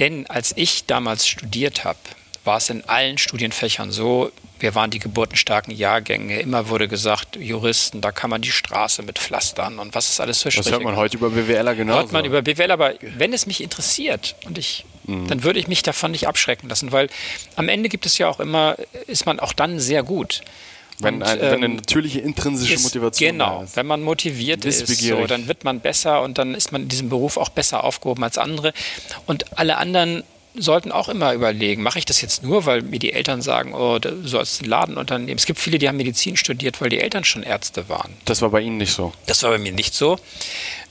Denn als ich damals studiert habe, war es in allen Studienfächern so, wir waren die geburtenstarken Jahrgänge. Immer wurde gesagt, Juristen, da kann man die Straße mit pflastern und was ist alles für Das hört man heute über BWLer genau. Hört man über BWLer, aber wenn es mich interessiert und ich, mhm. dann würde ich mich davon nicht abschrecken lassen, weil am Ende gibt es ja auch immer, ist man auch dann sehr gut. Wenn, ein, wenn eine ähm, natürliche intrinsische ist, Motivation genau, ist. wenn man motiviert ist, so, dann wird man besser und dann ist man in diesem Beruf auch besser aufgehoben als andere. Und alle anderen sollten auch immer überlegen, mache ich das jetzt nur, weil mir die Eltern sagen, oh, du sollst einen Laden unternehmen. Es gibt viele, die haben Medizin studiert, weil die Eltern schon Ärzte waren. Das war bei Ihnen nicht so? Das war bei mir nicht so.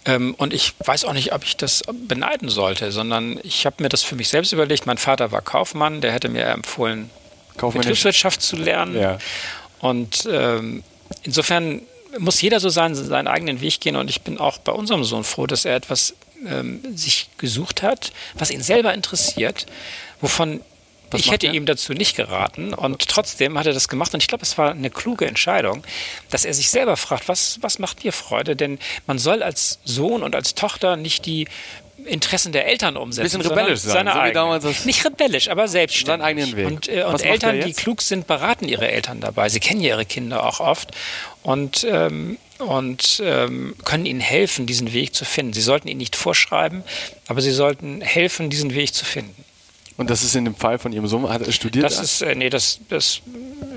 Ähm, und ich weiß auch nicht, ob ich das beneiden sollte, sondern ich habe mir das für mich selbst überlegt. Mein Vater war Kaufmann, der hätte mir empfohlen, Betriebswirtschaft zu lernen. Ja. Und ähm, insofern muss jeder so seinen, seinen eigenen Weg gehen. Und ich bin auch bei unserem Sohn froh, dass er etwas ähm, sich gesucht hat, was ihn selber interessiert, wovon was ich hätte er? ihm dazu nicht geraten und trotzdem hat er das gemacht und ich glaube, es war eine kluge Entscheidung, dass er sich selber fragt, was, was macht dir Freude? Denn man soll als Sohn und als Tochter nicht die Interessen der Eltern umsetzen. Bisschen rebellisch sein, so wie damals das Nicht rebellisch, aber selbstständig. Seinen eigenen Weg. Und, äh, und Eltern, die klug sind, beraten ihre Eltern dabei. Sie kennen ja ihre Kinder auch oft und, ähm, und ähm, können ihnen helfen, diesen Weg zu finden. Sie sollten ihn nicht vorschreiben, aber sie sollten helfen, diesen Weg zu finden. Und das ist in dem Fall von Ihrem Sohn, hat er studiert? Das ist, äh, nee, das, das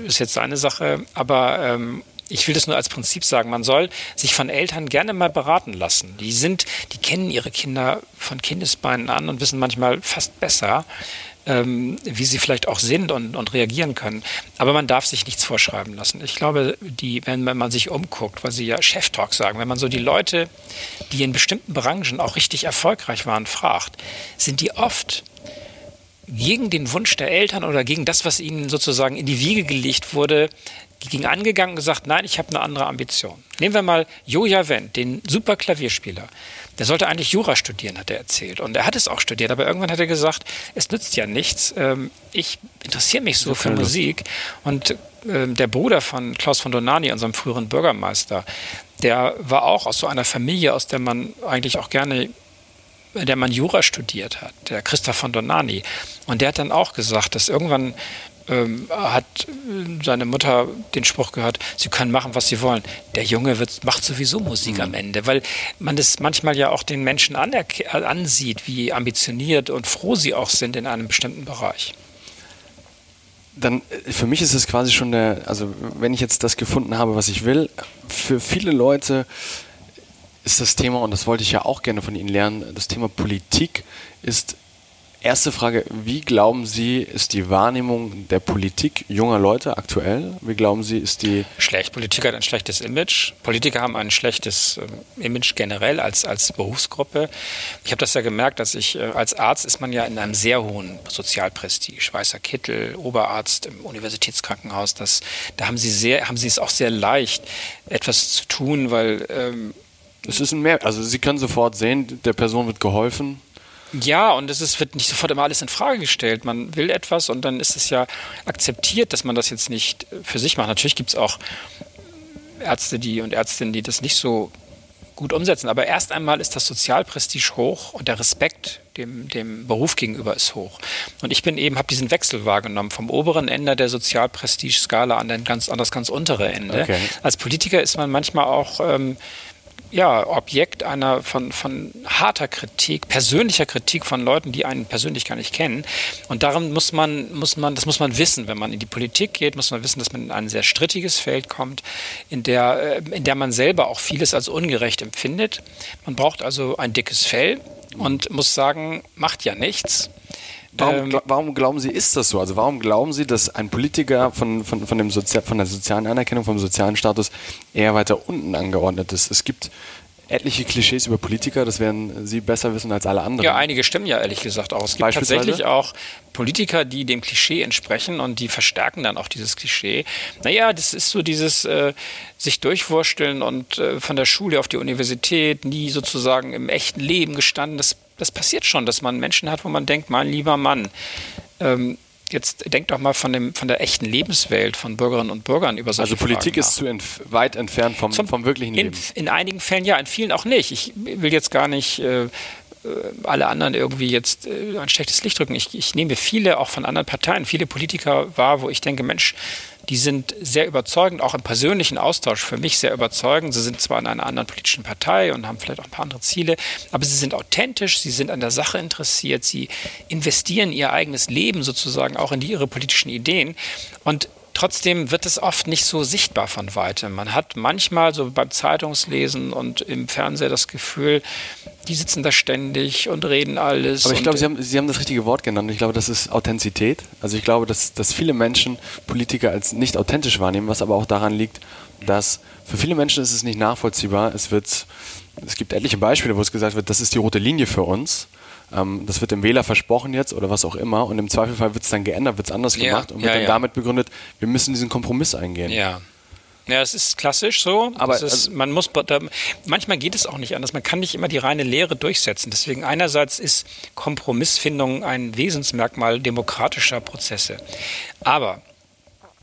ist jetzt seine Sache, aber ähm, ich will das nur als Prinzip sagen, man soll sich von Eltern gerne mal beraten lassen. Die sind, die kennen ihre Kinder von Kindesbeinen an und wissen manchmal fast besser, ähm, wie sie vielleicht auch sind und, und reagieren können. Aber man darf sich nichts vorschreiben lassen. Ich glaube, die, wenn, man sich umguckt, weil Sie ja Chef-Talk sagen, wenn man so die Leute, die in bestimmten Branchen auch richtig erfolgreich waren, fragt, sind die oft gegen den Wunsch der Eltern oder gegen das, was ihnen sozusagen in die Wiege gelegt wurde, ging angegangen und gesagt, nein, ich habe eine andere Ambition. Nehmen wir mal Joja Wendt, den super Klavierspieler. Der sollte eigentlich Jura studieren, hat er erzählt. Und er hat es auch studiert, aber irgendwann hat er gesagt, es nützt ja nichts. Ähm, ich interessiere mich so für Musik. Und ähm, der Bruder von Klaus von Donani, unserem früheren Bürgermeister, der war auch aus so einer Familie, aus der man eigentlich auch gerne der man Jura studiert hat, der Christoph von Donani. Und der hat dann auch gesagt, dass irgendwann ähm, hat seine Mutter den Spruch gehört, sie können machen, was sie wollen. Der Junge wird, macht sowieso Musik mhm. am Ende, weil man das manchmal ja auch den Menschen ansieht, wie ambitioniert und froh sie auch sind in einem bestimmten Bereich. Dann, äh, für mich ist es quasi schon der, also wenn ich jetzt das gefunden habe, was ich will, für viele Leute ist das Thema, und das wollte ich ja auch gerne von Ihnen lernen, das Thema Politik ist Erste Frage, wie glauben Sie, ist die Wahrnehmung der Politik junger Leute aktuell? Wie glauben Sie, ist die... Schlecht. Politik hat ein schlechtes Image. Politiker haben ein schlechtes äh, Image generell als, als Berufsgruppe. Ich habe das ja gemerkt, dass ich, äh, als Arzt ist man ja in einem sehr hohen Sozialprestige. Weißer Kittel, Oberarzt im Universitätskrankenhaus, das, da haben Sie, sehr, haben Sie es auch sehr leicht, etwas zu tun, weil... Ähm, es ist ein Mehr, also Sie können sofort sehen, der Person wird geholfen, ja, und es ist, wird nicht sofort immer alles in Frage gestellt. Man will etwas und dann ist es ja akzeptiert, dass man das jetzt nicht für sich macht. Natürlich gibt es auch Ärzte die und Ärztinnen, die das nicht so gut umsetzen. Aber erst einmal ist das Sozialprestige hoch und der Respekt dem, dem Beruf gegenüber ist hoch. Und ich bin eben, habe diesen Wechsel wahrgenommen vom oberen Ende der Sozialprestige-Skala an, den ganz, an das ganz untere Ende. Okay. Als Politiker ist man manchmal auch ähm, ja, Objekt einer von, von harter Kritik, persönlicher Kritik von Leuten, die einen persönlich gar nicht kennen. Und darum muss man, muss man, das muss man wissen, wenn man in die Politik geht, muss man wissen, dass man in ein sehr strittiges Feld kommt, in der, äh, in der man selber auch vieles als ungerecht empfindet. Man braucht also ein dickes Fell und muss sagen, macht ja nichts. Warum, ähm, warum, glauben Sie, ist das so? Also warum glauben Sie, dass ein Politiker von, von, von, dem Sozi von der sozialen Anerkennung, vom sozialen Status eher weiter unten angeordnet ist? Es gibt etliche Klischees über Politiker, das werden Sie besser wissen als alle anderen. Ja, einige stimmen ja ehrlich gesagt auch. Es gibt tatsächlich auch Politiker, die dem Klischee entsprechen und die verstärken dann auch dieses Klischee. Naja, das ist so dieses äh, sich durchwursteln und äh, von der Schule auf die Universität nie sozusagen im echten Leben gestanden. Das das passiert schon, dass man Menschen hat, wo man denkt, mein lieber Mann, ähm, jetzt denk doch mal von, dem, von der echten Lebenswelt von Bürgerinnen und Bürgern über solche Also Politik Fragen ist zu entf weit entfernt vom, Zum, vom wirklichen in, Leben. In einigen Fällen ja, in vielen auch nicht. Ich will jetzt gar nicht äh, äh alle anderen irgendwie jetzt äh, ein schlechtes Licht drücken. Ich, ich nehme viele auch von anderen Parteien, viele Politiker wahr, wo ich denke, Mensch, die sind sehr überzeugend, auch im persönlichen Austausch für mich sehr überzeugend. Sie sind zwar in einer anderen politischen Partei und haben vielleicht auch ein paar andere Ziele, aber sie sind authentisch, sie sind an der Sache interessiert, sie investieren ihr eigenes Leben sozusagen auch in die, ihre politischen Ideen. Und Trotzdem wird es oft nicht so sichtbar von weitem. Man hat manchmal so beim Zeitungslesen und im Fernseher das Gefühl, die sitzen da ständig und reden alles. Aber ich glaube, Sie haben, Sie haben das richtige Wort genannt. Ich glaube, das ist Authentizität. Also ich glaube, dass, dass viele Menschen Politiker als nicht authentisch wahrnehmen, was aber auch daran liegt, dass für viele Menschen ist es nicht nachvollziehbar. Es wird, es gibt etliche Beispiele, wo es gesagt wird, das ist die rote Linie für uns ähm, das wird dem Wähler versprochen jetzt oder was auch immer und im Zweifelfall wird es dann geändert, wird es anders ja, gemacht und wird ja, dann ja. damit begründet, wir müssen diesen Kompromiss eingehen. Ja. Ja, es ist klassisch so. Aber ist, also man muss, da, manchmal geht es auch nicht anders. Man kann nicht immer die reine Lehre durchsetzen. Deswegen einerseits ist Kompromissfindung ein Wesensmerkmal demokratischer Prozesse. Aber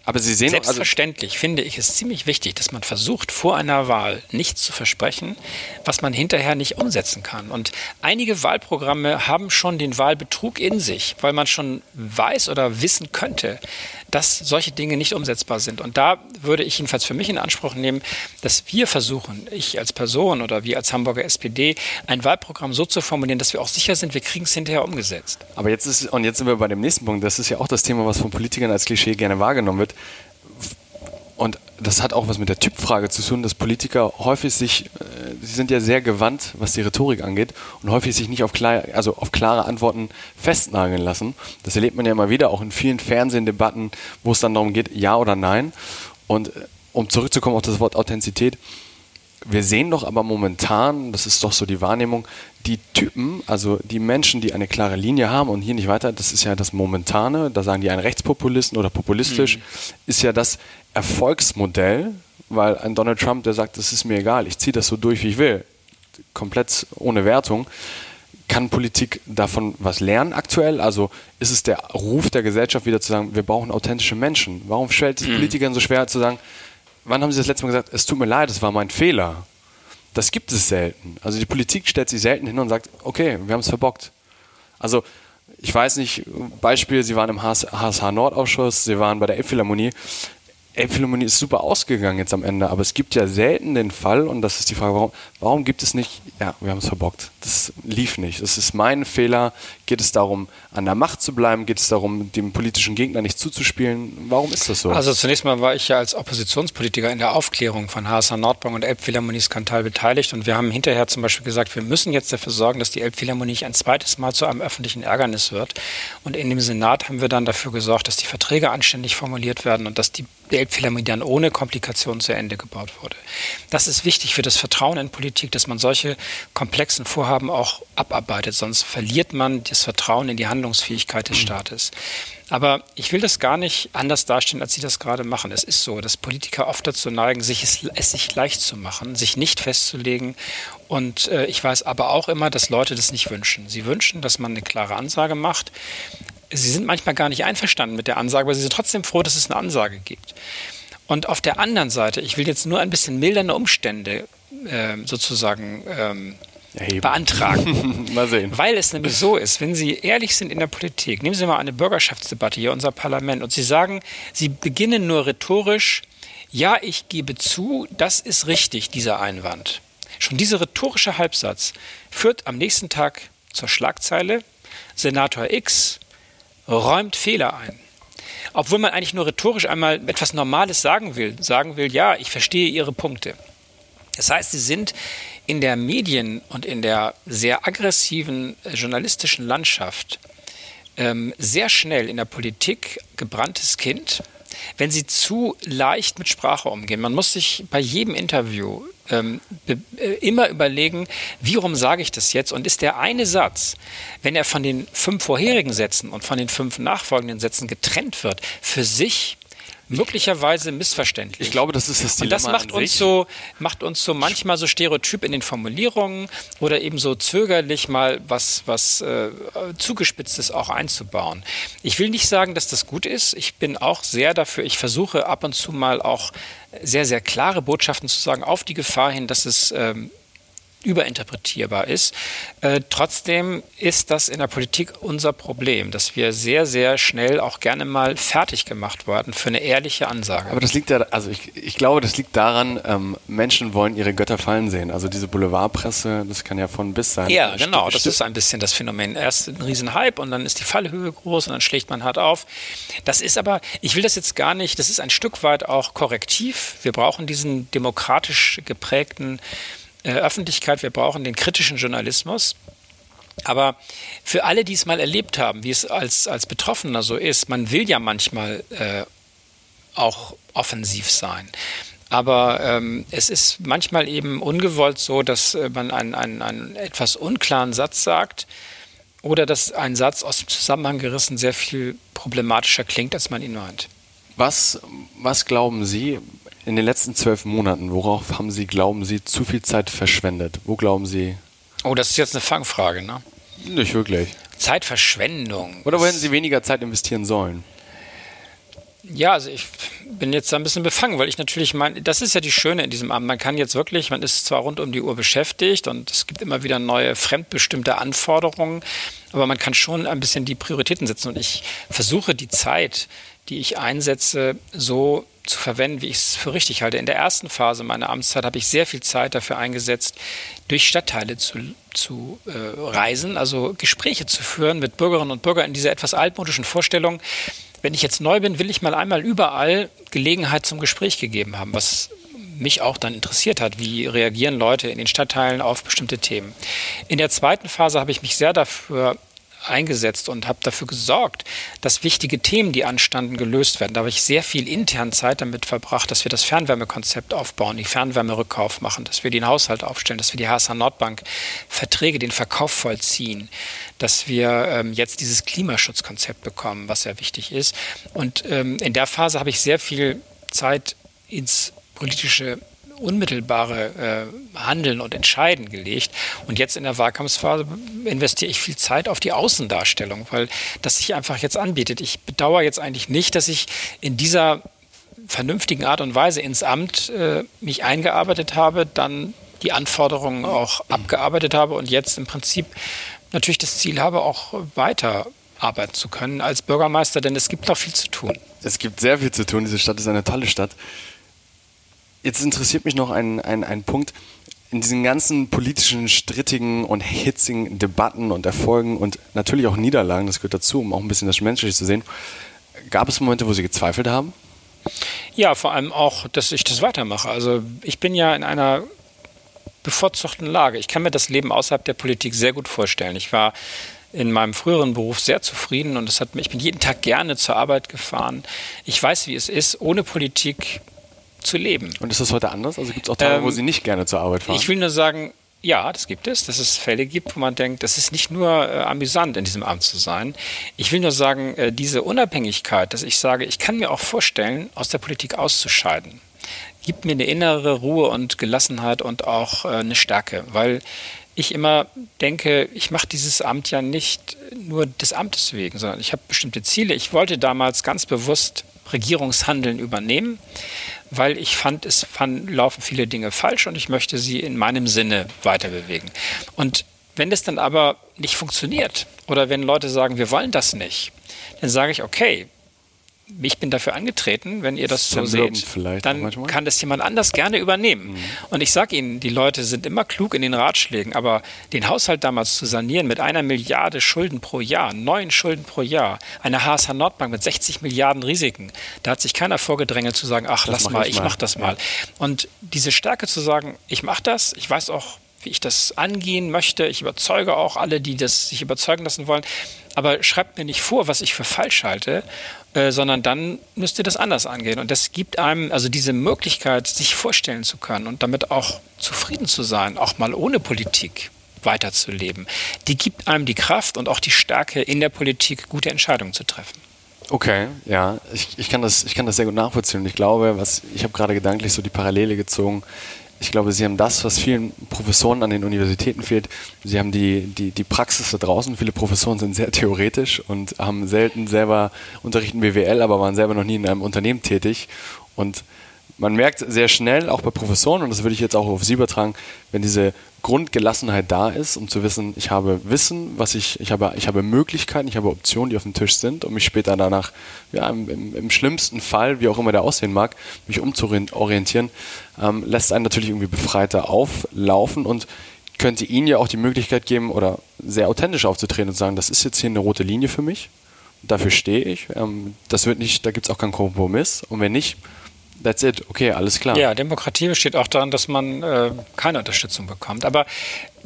aber Sie sehen also Selbstverständlich also finde ich es ziemlich wichtig, dass man versucht, vor einer Wahl nichts zu versprechen, was man hinterher nicht umsetzen kann. Und einige Wahlprogramme haben schon den Wahlbetrug in sich, weil man schon weiß oder wissen könnte, dass solche Dinge nicht umsetzbar sind. Und da würde ich jedenfalls für mich in Anspruch nehmen, dass wir versuchen, ich als Person oder wir als Hamburger SPD, ein Wahlprogramm so zu formulieren, dass wir auch sicher sind, wir kriegen es hinterher umgesetzt. Aber jetzt ist, und jetzt sind wir bei dem nächsten Punkt, das ist ja auch das Thema, was von Politikern als Klischee gerne wahrgenommen wird. Und das hat auch was mit der Typfrage zu tun, dass Politiker häufig sich, äh, sie sind ja sehr gewandt, was die Rhetorik angeht, und häufig sich nicht auf, klar, also auf klare Antworten festnageln lassen. Das erlebt man ja immer wieder, auch in vielen Fernsehdebatten, wo es dann darum geht, ja oder nein. Und äh, um zurückzukommen auf das Wort Authentizität, wir sehen doch aber momentan, das ist doch so die Wahrnehmung, die Typen, also die Menschen, die eine klare Linie haben und hier nicht weiter, das ist ja das Momentane, da sagen die ein Rechtspopulisten oder populistisch, mhm. ist ja das Erfolgsmodell, weil ein Donald Trump, der sagt, das ist mir egal, ich ziehe das so durch, wie ich will, komplett ohne Wertung, kann Politik davon was lernen aktuell? Also ist es der Ruf der Gesellschaft wieder zu sagen, wir brauchen authentische Menschen? Warum stellt es mhm. Politikern so schwer zu sagen, wann haben Sie das letzte Mal gesagt, es tut mir leid, es war mein Fehler? Das gibt es selten. Also die Politik stellt sich selten hin und sagt, okay, wir haben es verbockt. Also ich weiß nicht, Beispiel, Sie waren im HSH Nordausschuss, Sie waren bei der Elbphilharmonie. Elbphilharmonie ist super ausgegangen jetzt am Ende, aber es gibt ja selten den Fall, und das ist die Frage, warum, warum gibt es nicht, ja, wir haben es verbockt. Das lief nicht. Das ist mein Fehler. Geht es darum, an der Macht zu bleiben? Geht es darum, dem politischen Gegner nicht zuzuspielen? Warum ist das so? Also zunächst mal war ich ja als Oppositionspolitiker in der Aufklärung von HSH Nordbank und Elbphilharmonie-Skandal beteiligt und wir haben hinterher zum Beispiel gesagt, wir müssen jetzt dafür sorgen, dass die Elbphilharmonie nicht ein zweites Mal zu einem öffentlichen Ärgernis wird. Und in dem Senat haben wir dann dafür gesorgt, dass die Verträge anständig formuliert werden und dass die Elbphilharmonie dann ohne Komplikationen zu Ende gebaut wurde. Das ist wichtig für das Vertrauen in Politik, dass man solche komplexen Vorhaben auch abarbeitet, sonst verliert man das Vertrauen in die Handlungsfähigkeit des Staates. Aber ich will das gar nicht anders darstellen, als Sie das gerade machen. Es ist so, dass Politiker oft dazu neigen, sich es, es sich leicht zu machen, sich nicht festzulegen. Und äh, ich weiß aber auch immer, dass Leute das nicht wünschen. Sie wünschen, dass man eine klare Ansage macht. Sie sind manchmal gar nicht einverstanden mit der Ansage, aber sie sind trotzdem froh, dass es eine Ansage gibt. Und auf der anderen Seite, ich will jetzt nur ein bisschen mildernde Umstände äh, sozusagen ähm, beantragen. mal sehen. Weil es nämlich so ist, wenn Sie ehrlich sind in der Politik, nehmen Sie mal eine Bürgerschaftsdebatte hier, unser Parlament, und Sie sagen, Sie beginnen nur rhetorisch, ja, ich gebe zu, das ist richtig, dieser Einwand. Schon dieser rhetorische Halbsatz führt am nächsten Tag zur Schlagzeile, Senator X räumt Fehler ein. Obwohl man eigentlich nur rhetorisch einmal etwas Normales sagen will, sagen will, ja, ich verstehe Ihre Punkte. Das heißt, Sie sind in der Medien- und in der sehr aggressiven äh, journalistischen Landschaft ähm, sehr schnell in der Politik gebranntes Kind, wenn sie zu leicht mit Sprache umgehen. Man muss sich bei jedem Interview ähm, äh, immer überlegen, wie rum sage ich das jetzt? Und ist der eine Satz, wenn er von den fünf vorherigen Sätzen und von den fünf nachfolgenden Sätzen getrennt wird, für sich möglicherweise missverständlich. Ich glaube, das ist das Dilemma. Und das macht uns so, macht uns so manchmal so stereotyp in den Formulierungen oder eben so zögerlich mal was, was äh, zugespitztes auch einzubauen. Ich will nicht sagen, dass das gut ist. Ich bin auch sehr dafür. Ich versuche ab und zu mal auch sehr, sehr klare Botschaften zu sagen, auf die Gefahr hin, dass es ähm, überinterpretierbar ist. Äh, trotzdem ist das in der Politik unser Problem, dass wir sehr, sehr schnell auch gerne mal fertig gemacht werden für eine ehrliche Ansage. Aber das liegt ja, also ich, ich glaube, das liegt daran, ähm, Menschen wollen ihre Götter fallen sehen. Also diese Boulevardpresse, das kann ja von bis sein. Ja, genau, das ist ein bisschen das Phänomen. Erst ein Riesenhype und dann ist die Fallhöhe groß und dann schlägt man hart auf. Das ist aber, ich will das jetzt gar nicht, das ist ein Stück weit auch korrektiv. Wir brauchen diesen demokratisch geprägten äh, Öffentlichkeit, wir brauchen den kritischen Journalismus. Aber für alle, die es mal erlebt haben, wie es als, als Betroffener so ist, man will ja manchmal äh, auch offensiv sein. Aber ähm, es ist manchmal eben ungewollt so, dass äh, man einen, einen, einen etwas unklaren Satz sagt oder dass ein Satz aus dem Zusammenhang gerissen sehr viel problematischer klingt, als man ihn meint. Was, was glauben Sie, in den letzten zwölf Monaten, worauf haben Sie, glauben Sie, zu viel Zeit verschwendet? Wo glauben Sie? Oh, das ist jetzt eine Fangfrage, ne? Nicht wirklich. Zeitverschwendung. Oder wo hätten Sie weniger Zeit investieren sollen? Ja, also ich bin jetzt da ein bisschen befangen, weil ich natürlich meine, das ist ja die Schöne in diesem Amt. Man kann jetzt wirklich, man ist zwar rund um die Uhr beschäftigt und es gibt immer wieder neue fremdbestimmte Anforderungen, aber man kann schon ein bisschen die Prioritäten setzen und ich versuche die Zeit, die ich einsetze, so zu verwenden, wie ich es für richtig halte. In der ersten Phase meiner Amtszeit habe ich sehr viel Zeit dafür eingesetzt, durch Stadtteile zu, zu äh, reisen, also Gespräche zu führen mit Bürgerinnen und Bürgern in dieser etwas altmodischen Vorstellung, wenn ich jetzt neu bin, will ich mal einmal überall Gelegenheit zum Gespräch gegeben haben, was mich auch dann interessiert hat, wie reagieren Leute in den Stadtteilen auf bestimmte Themen. In der zweiten Phase habe ich mich sehr dafür eingesetzt und habe dafür gesorgt, dass wichtige Themen, die anstanden, gelöst werden. Da habe ich sehr viel intern Zeit damit verbracht, dass wir das Fernwärmekonzept aufbauen, die Fernwärmerückkauf machen, dass wir den Haushalt aufstellen, dass wir die HSH Nordbank Verträge, den Verkauf vollziehen, dass wir ähm, jetzt dieses Klimaschutzkonzept bekommen, was sehr wichtig ist. Und ähm, in der Phase habe ich sehr viel Zeit ins politische unmittelbare äh, Handeln und Entscheiden gelegt. Und jetzt in der Wahlkampfphase investiere ich viel Zeit auf die Außendarstellung, weil das sich einfach jetzt anbietet. Ich bedauere jetzt eigentlich nicht, dass ich in dieser vernünftigen Art und Weise ins Amt äh, mich eingearbeitet habe, dann die Anforderungen auch abgearbeitet habe und jetzt im Prinzip natürlich das Ziel habe, auch weiter arbeiten zu können als Bürgermeister, denn es gibt noch viel zu tun. Es gibt sehr viel zu tun. Diese Stadt ist eine tolle Stadt. Jetzt interessiert mich noch ein, ein, ein Punkt. In diesen ganzen politischen, strittigen und hitzigen Debatten und Erfolgen und natürlich auch Niederlagen, das gehört dazu, um auch ein bisschen das Menschliche zu sehen, gab es Momente, wo Sie gezweifelt haben? Ja, vor allem auch, dass ich das weitermache. Also ich bin ja in einer bevorzugten Lage. Ich kann mir das Leben außerhalb der Politik sehr gut vorstellen. Ich war in meinem früheren Beruf sehr zufrieden und es hat ich bin jeden Tag gerne zur Arbeit gefahren. Ich weiß, wie es ist, ohne Politik zu leben. Und ist das heute anders? Also gibt es auch Tage, ähm, wo Sie nicht gerne zur Arbeit fahren? Ich will nur sagen, ja, das gibt es, dass es Fälle gibt, wo man denkt, das ist nicht nur äh, amüsant, in diesem Amt zu sein. Ich will nur sagen, äh, diese Unabhängigkeit, dass ich sage, ich kann mir auch vorstellen, aus der Politik auszuscheiden. gibt mir eine innere Ruhe und Gelassenheit und auch äh, eine Stärke, weil ich immer denke, ich mache dieses Amt ja nicht nur des Amtes wegen, sondern ich habe bestimmte Ziele. Ich wollte damals ganz bewusst Regierungshandeln übernehmen, weil ich fand, es fand, laufen viele Dinge falsch und ich möchte sie in meinem Sinne weiter bewegen. Und wenn das dann aber nicht funktioniert oder wenn Leute sagen, wir wollen das nicht, dann sage ich, okay, ich bin dafür angetreten, wenn ihr das so seht, dann kann das jemand anders gerne übernehmen. Mhm. Und ich sage Ihnen, die Leute sind immer klug in den Ratschlägen, aber den Haushalt damals zu sanieren mit einer Milliarde Schulden pro Jahr, neun Schulden pro Jahr, eine HSH Nordbank mit 60 Milliarden Risiken, da hat sich keiner vorgedrängelt zu sagen, ach, das lass mach mal, ich, ich mache das mal. Und diese Stärke zu sagen, ich mache das, ich weiß auch, wie ich das angehen möchte, ich überzeuge auch alle, die das sich überzeugen lassen wollen, aber schreibt mir nicht vor, was ich für falsch halte, äh, sondern dann müsst ihr das anders angehen. Und das gibt einem also diese Möglichkeit, sich vorstellen zu können und damit auch zufrieden zu sein, auch mal ohne Politik weiterzuleben. Die gibt einem die Kraft und auch die Stärke in der Politik, gute Entscheidungen zu treffen. Okay, ja, ich, ich, kann das, ich kann das sehr gut nachvollziehen. Und ich glaube, was ich habe gerade gedanklich so die Parallele gezogen ich glaube, sie haben das, was vielen Professoren an den Universitäten fehlt. Sie haben die, die, die Praxis da draußen. Viele Professoren sind sehr theoretisch und haben selten selber unterrichten BWL, aber waren selber noch nie in einem Unternehmen tätig. Und man merkt sehr schnell, auch bei Professoren, und das würde ich jetzt auch auf Sie übertragen, wenn diese Grundgelassenheit da ist, um zu wissen, ich habe Wissen, was ich, ich habe, ich habe Möglichkeiten, ich habe Optionen, die auf dem Tisch sind, um mich später danach, ja, im, im, im schlimmsten Fall, wie auch immer der aussehen mag, mich umzuorientieren, ähm, lässt einen natürlich irgendwie befreiter auflaufen und könnte Ihnen ja auch die Möglichkeit geben, oder sehr authentisch aufzutreten und sagen, das ist jetzt hier eine rote Linie für mich, dafür stehe ich, ähm, das wird nicht, da gibt es auch keinen Kompromiss, und wenn nicht, That's it. Okay, alles klar. Ja, Demokratie besteht auch daran, dass man äh, keine Unterstützung bekommt. Aber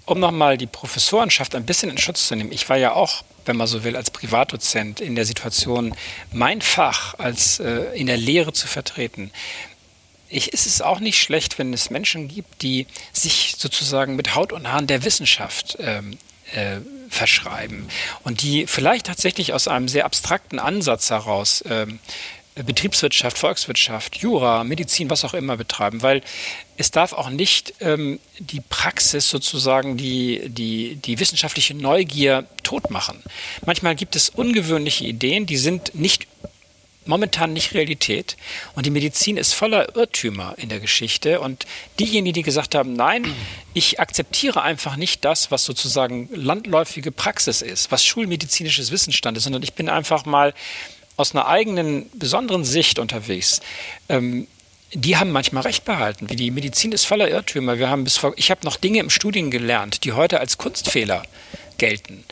um nochmal die Professorenschaft ein bisschen in Schutz zu nehmen, ich war ja auch, wenn man so will, als Privatdozent in der Situation, mein Fach als äh, in der Lehre zu vertreten. Ich, es ist auch nicht schlecht, wenn es Menschen gibt, die sich sozusagen mit Haut und Haaren der Wissenschaft ähm, äh, verschreiben und die vielleicht tatsächlich aus einem sehr abstrakten Ansatz heraus ähm, Betriebswirtschaft, Volkswirtschaft, Jura, Medizin, was auch immer betreiben, weil es darf auch nicht ähm, die Praxis sozusagen, die, die, die wissenschaftliche Neugier totmachen. Manchmal gibt es ungewöhnliche Ideen, die sind nicht momentan nicht Realität. Und die Medizin ist voller Irrtümer in der Geschichte. Und diejenigen, die gesagt haben, nein, ich akzeptiere einfach nicht das, was sozusagen landläufige Praxis ist, was schulmedizinisches Wissensstand ist, sondern ich bin einfach mal aus einer eigenen besonderen Sicht unterwegs. Ähm, die haben manchmal recht behalten. Die Medizin ist voller Irrtümer. Wir haben bis vor, ich habe noch Dinge im Studium gelernt, die heute als Kunstfehler gelten.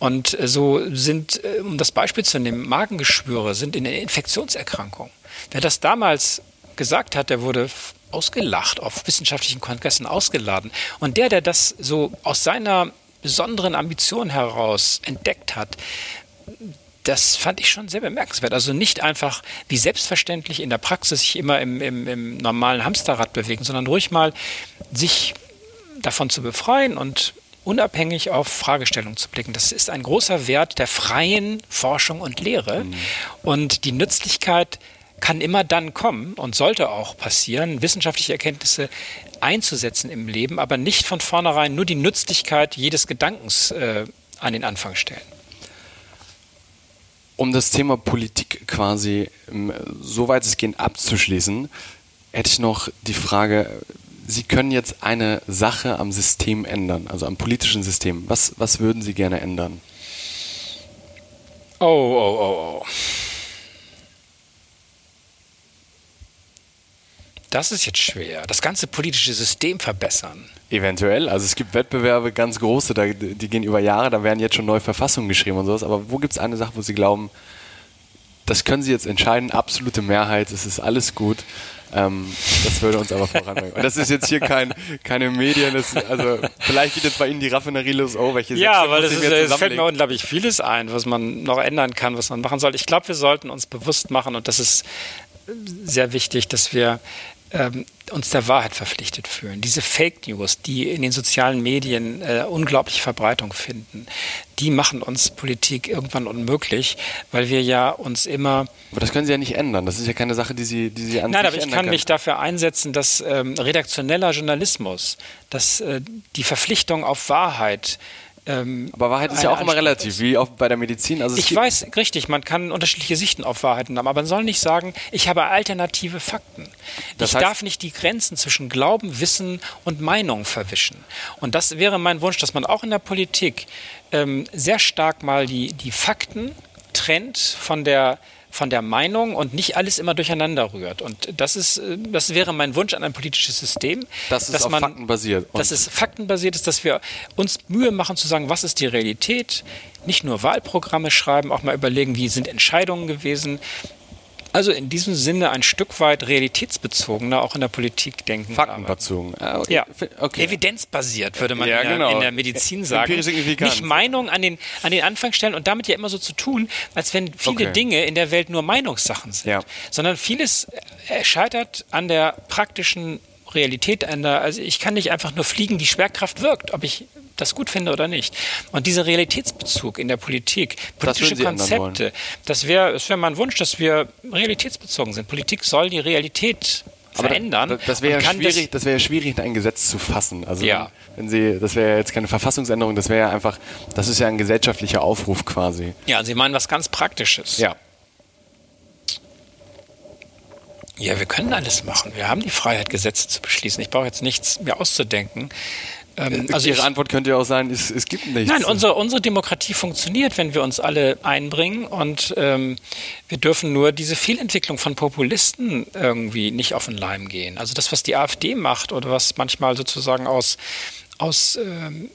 Und äh, so sind, äh, um das Beispiel zu nehmen, Magengeschwüre sind in Infektionserkrankung. Wer das damals gesagt hat, der wurde ausgelacht, auf wissenschaftlichen Kongressen ausgeladen. Und der, der das so aus seiner besonderen Ambition heraus entdeckt hat, das fand ich schon sehr bemerkenswert. Also nicht einfach wie selbstverständlich in der Praxis sich immer im, im, im normalen Hamsterrad bewegen, sondern ruhig mal sich davon zu befreien und unabhängig auf Fragestellungen zu blicken. Das ist ein großer Wert der freien Forschung und Lehre. Mhm. Und die Nützlichkeit kann immer dann kommen und sollte auch passieren, wissenschaftliche Erkenntnisse einzusetzen im Leben, aber nicht von vornherein nur die Nützlichkeit jedes Gedankens äh, an den Anfang stellen. Um das Thema Politik quasi ähm, so weit es geht abzuschließen, hätte ich noch die Frage, Sie können jetzt eine Sache am System ändern, also am politischen System. Was, was würden Sie gerne ändern? Oh, oh, oh, oh. Das ist jetzt schwer. Das ganze politische System verbessern. Eventuell. Also es gibt Wettbewerbe, ganz große, da, die gehen über Jahre, da werden jetzt schon neue Verfassungen geschrieben und sowas. Aber wo gibt es eine Sache, wo Sie glauben, das können Sie jetzt entscheiden, absolute Mehrheit, es ist alles gut. Ähm, das würde uns aber voranbringen. Und das ist jetzt hier kein, keine Medien, das, also vielleicht geht jetzt bei Ihnen die Raffinerie los, oh, welche Ja, weil es, ist, es fällt mir unglaublich vieles ein, was man noch ändern kann, was man machen soll. Ich glaube, wir sollten uns bewusst machen, und das ist sehr wichtig, dass wir ähm, uns der Wahrheit verpflichtet fühlen. Diese Fake News, die in den sozialen Medien äh, unglaublich Verbreitung finden, die machen uns Politik irgendwann unmöglich, weil wir ja uns immer. Aber das können Sie ja nicht ändern. Das ist ja keine Sache, die Sie, die Sie an Nein, aber ich kann können. mich dafür einsetzen, dass ähm, redaktioneller Journalismus, dass äh, die Verpflichtung auf Wahrheit ähm, aber Wahrheit ist ja auch immer relativ, wie auch bei der Medizin. Also ich weiß, richtig, man kann unterschiedliche Sichten auf Wahrheiten haben, aber man soll nicht sagen, ich habe alternative Fakten. Das ich heißt, darf nicht die Grenzen zwischen Glauben, Wissen und Meinung verwischen. Und das wäre mein Wunsch, dass man auch in der Politik ähm, sehr stark mal die, die Fakten trennt von der von der Meinung und nicht alles immer durcheinander rührt. Und das ist, äh, das wäre mein Wunsch an ein politisches System. Das ist dass man, Fakten basiert. Dass es faktenbasiert ist, dass wir uns Mühe machen zu sagen, was ist die Realität, nicht nur Wahlprogramme schreiben, auch mal überlegen, wie sind Entscheidungen gewesen, also in diesem Sinne ein Stück weit realitätsbezogener auch in der Politik denken. Faktenbezogen. Ah, ja, okay. evidenzbasiert würde man ja, in, der, genau. in, der, Medizin sagen. Nicht Meinung an den, an den Anfang stellen und damit ja immer so zu tun, als wenn viele okay. Dinge in der Welt nur Meinungssachen sind. Ja. Sondern vieles scheitert an der praktischen Realität. Also ich kann nicht einfach nur fliegen, die Schwerkraft wirkt, ob ich das gut finde oder nicht. Und dieser Realitätsbezug in der Politik, politische das Konzepte, das wäre das wär mein Wunsch, dass wir realitätsbezogen sind. Politik soll die Realität verändern. Das, wäre ja schwierig, das, das schwierig, ein Gesetz zu fassen. Also ja. wenn Sie, das wäre jetzt keine Verfassungsänderung, das wäre ja einfach, das ist ja ein gesellschaftlicher Aufruf quasi. Ja, Sie meinen was ganz Praktisches. Ja. Ja, wir können alles machen. Wir haben die Freiheit, Gesetze zu beschließen. Ich brauche jetzt nichts mir auszudenken. Ähm, also Ihre ich, Antwort könnte ja auch sein, es, es gibt nichts. Nein, unsere, unsere Demokratie funktioniert, wenn wir uns alle einbringen und ähm, wir dürfen nur diese Fehlentwicklung von Populisten irgendwie nicht auf den Leim gehen. Also das, was die AfD macht oder was manchmal sozusagen aus, aus, ähm,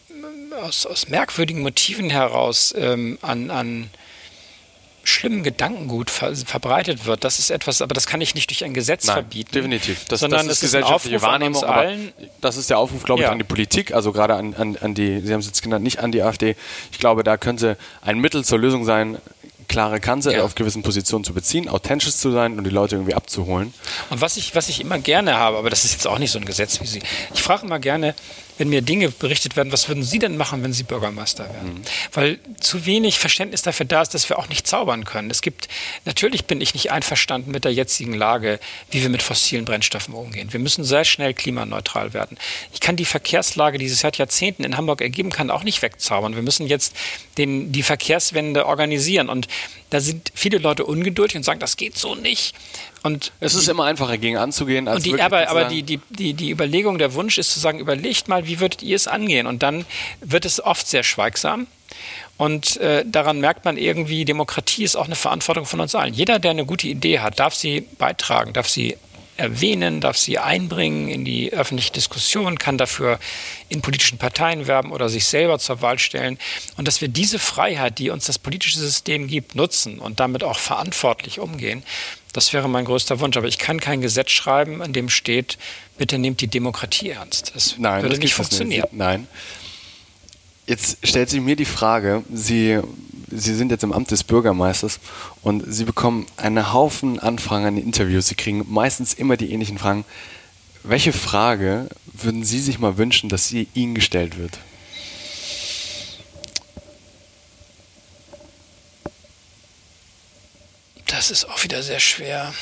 aus, aus merkwürdigen Motiven heraus ähm, an, an schlimmen Gedankengut ver verbreitet wird, das ist etwas, aber das kann ich nicht durch ein Gesetz Nein, verbieten. Definitiv. Das, sondern das ist gesellschaftliche Wahrnehmung. Allen. Das ist der Aufruf, glaube ich, ja. an die Politik, also gerade an, an, an die, Sie haben es jetzt genannt, nicht an die AfD. Ich glaube, da könnte ein Mittel zur Lösung sein, klare Kante ja. auf gewissen Positionen zu beziehen, authentisch zu sein und die Leute irgendwie abzuholen. Und was ich, was ich immer gerne habe, aber das ist jetzt auch nicht so ein Gesetz wie Sie, ich frage immer gerne, wenn mir Dinge berichtet werden, was würden Sie denn machen, wenn Sie Bürgermeister wären? Mhm. Weil zu wenig Verständnis dafür da ist, dass wir auch nicht zaubern können. Es gibt, natürlich bin ich nicht einverstanden mit der jetzigen Lage, wie wir mit fossilen Brennstoffen umgehen. Wir müssen sehr schnell klimaneutral werden. Ich kann die Verkehrslage, die sich seit Jahrzehnten in Hamburg ergeben kann, auch nicht wegzaubern. Wir müssen jetzt den, die Verkehrswende organisieren. Und da sind viele Leute ungeduldig und sagen, das geht so nicht. Und es ist die, immer einfacher, gegen anzugehen, als und die, Aber, aber die, die, die, die Überlegung, der Wunsch ist zu sagen, überlegt mal, wie würdet ihr es angehen? Und dann wird es oft sehr schweigsam. Und äh, daran merkt man irgendwie, Demokratie ist auch eine Verantwortung von uns allen. Jeder, der eine gute Idee hat, darf sie beitragen, darf sie erwähnen, darf sie einbringen in die öffentliche Diskussion, kann dafür in politischen Parteien werben oder sich selber zur Wahl stellen. Und dass wir diese Freiheit, die uns das politische System gibt, nutzen und damit auch verantwortlich umgehen, das wäre mein größter Wunsch. Aber ich kann kein Gesetz schreiben, an dem steht, bitte nehmt die Demokratie ernst. Das Nein, würde das nicht funktionieren. Nicht. Nein. Jetzt stellt sich mir die Frage, Sie, Sie sind jetzt im Amt des Bürgermeisters und Sie bekommen einen Haufen Anfragen an Interviews. Sie kriegen meistens immer die ähnlichen Fragen. Welche Frage würden Sie sich mal wünschen, dass sie Ihnen gestellt wird? Das ist auch wieder sehr schwer.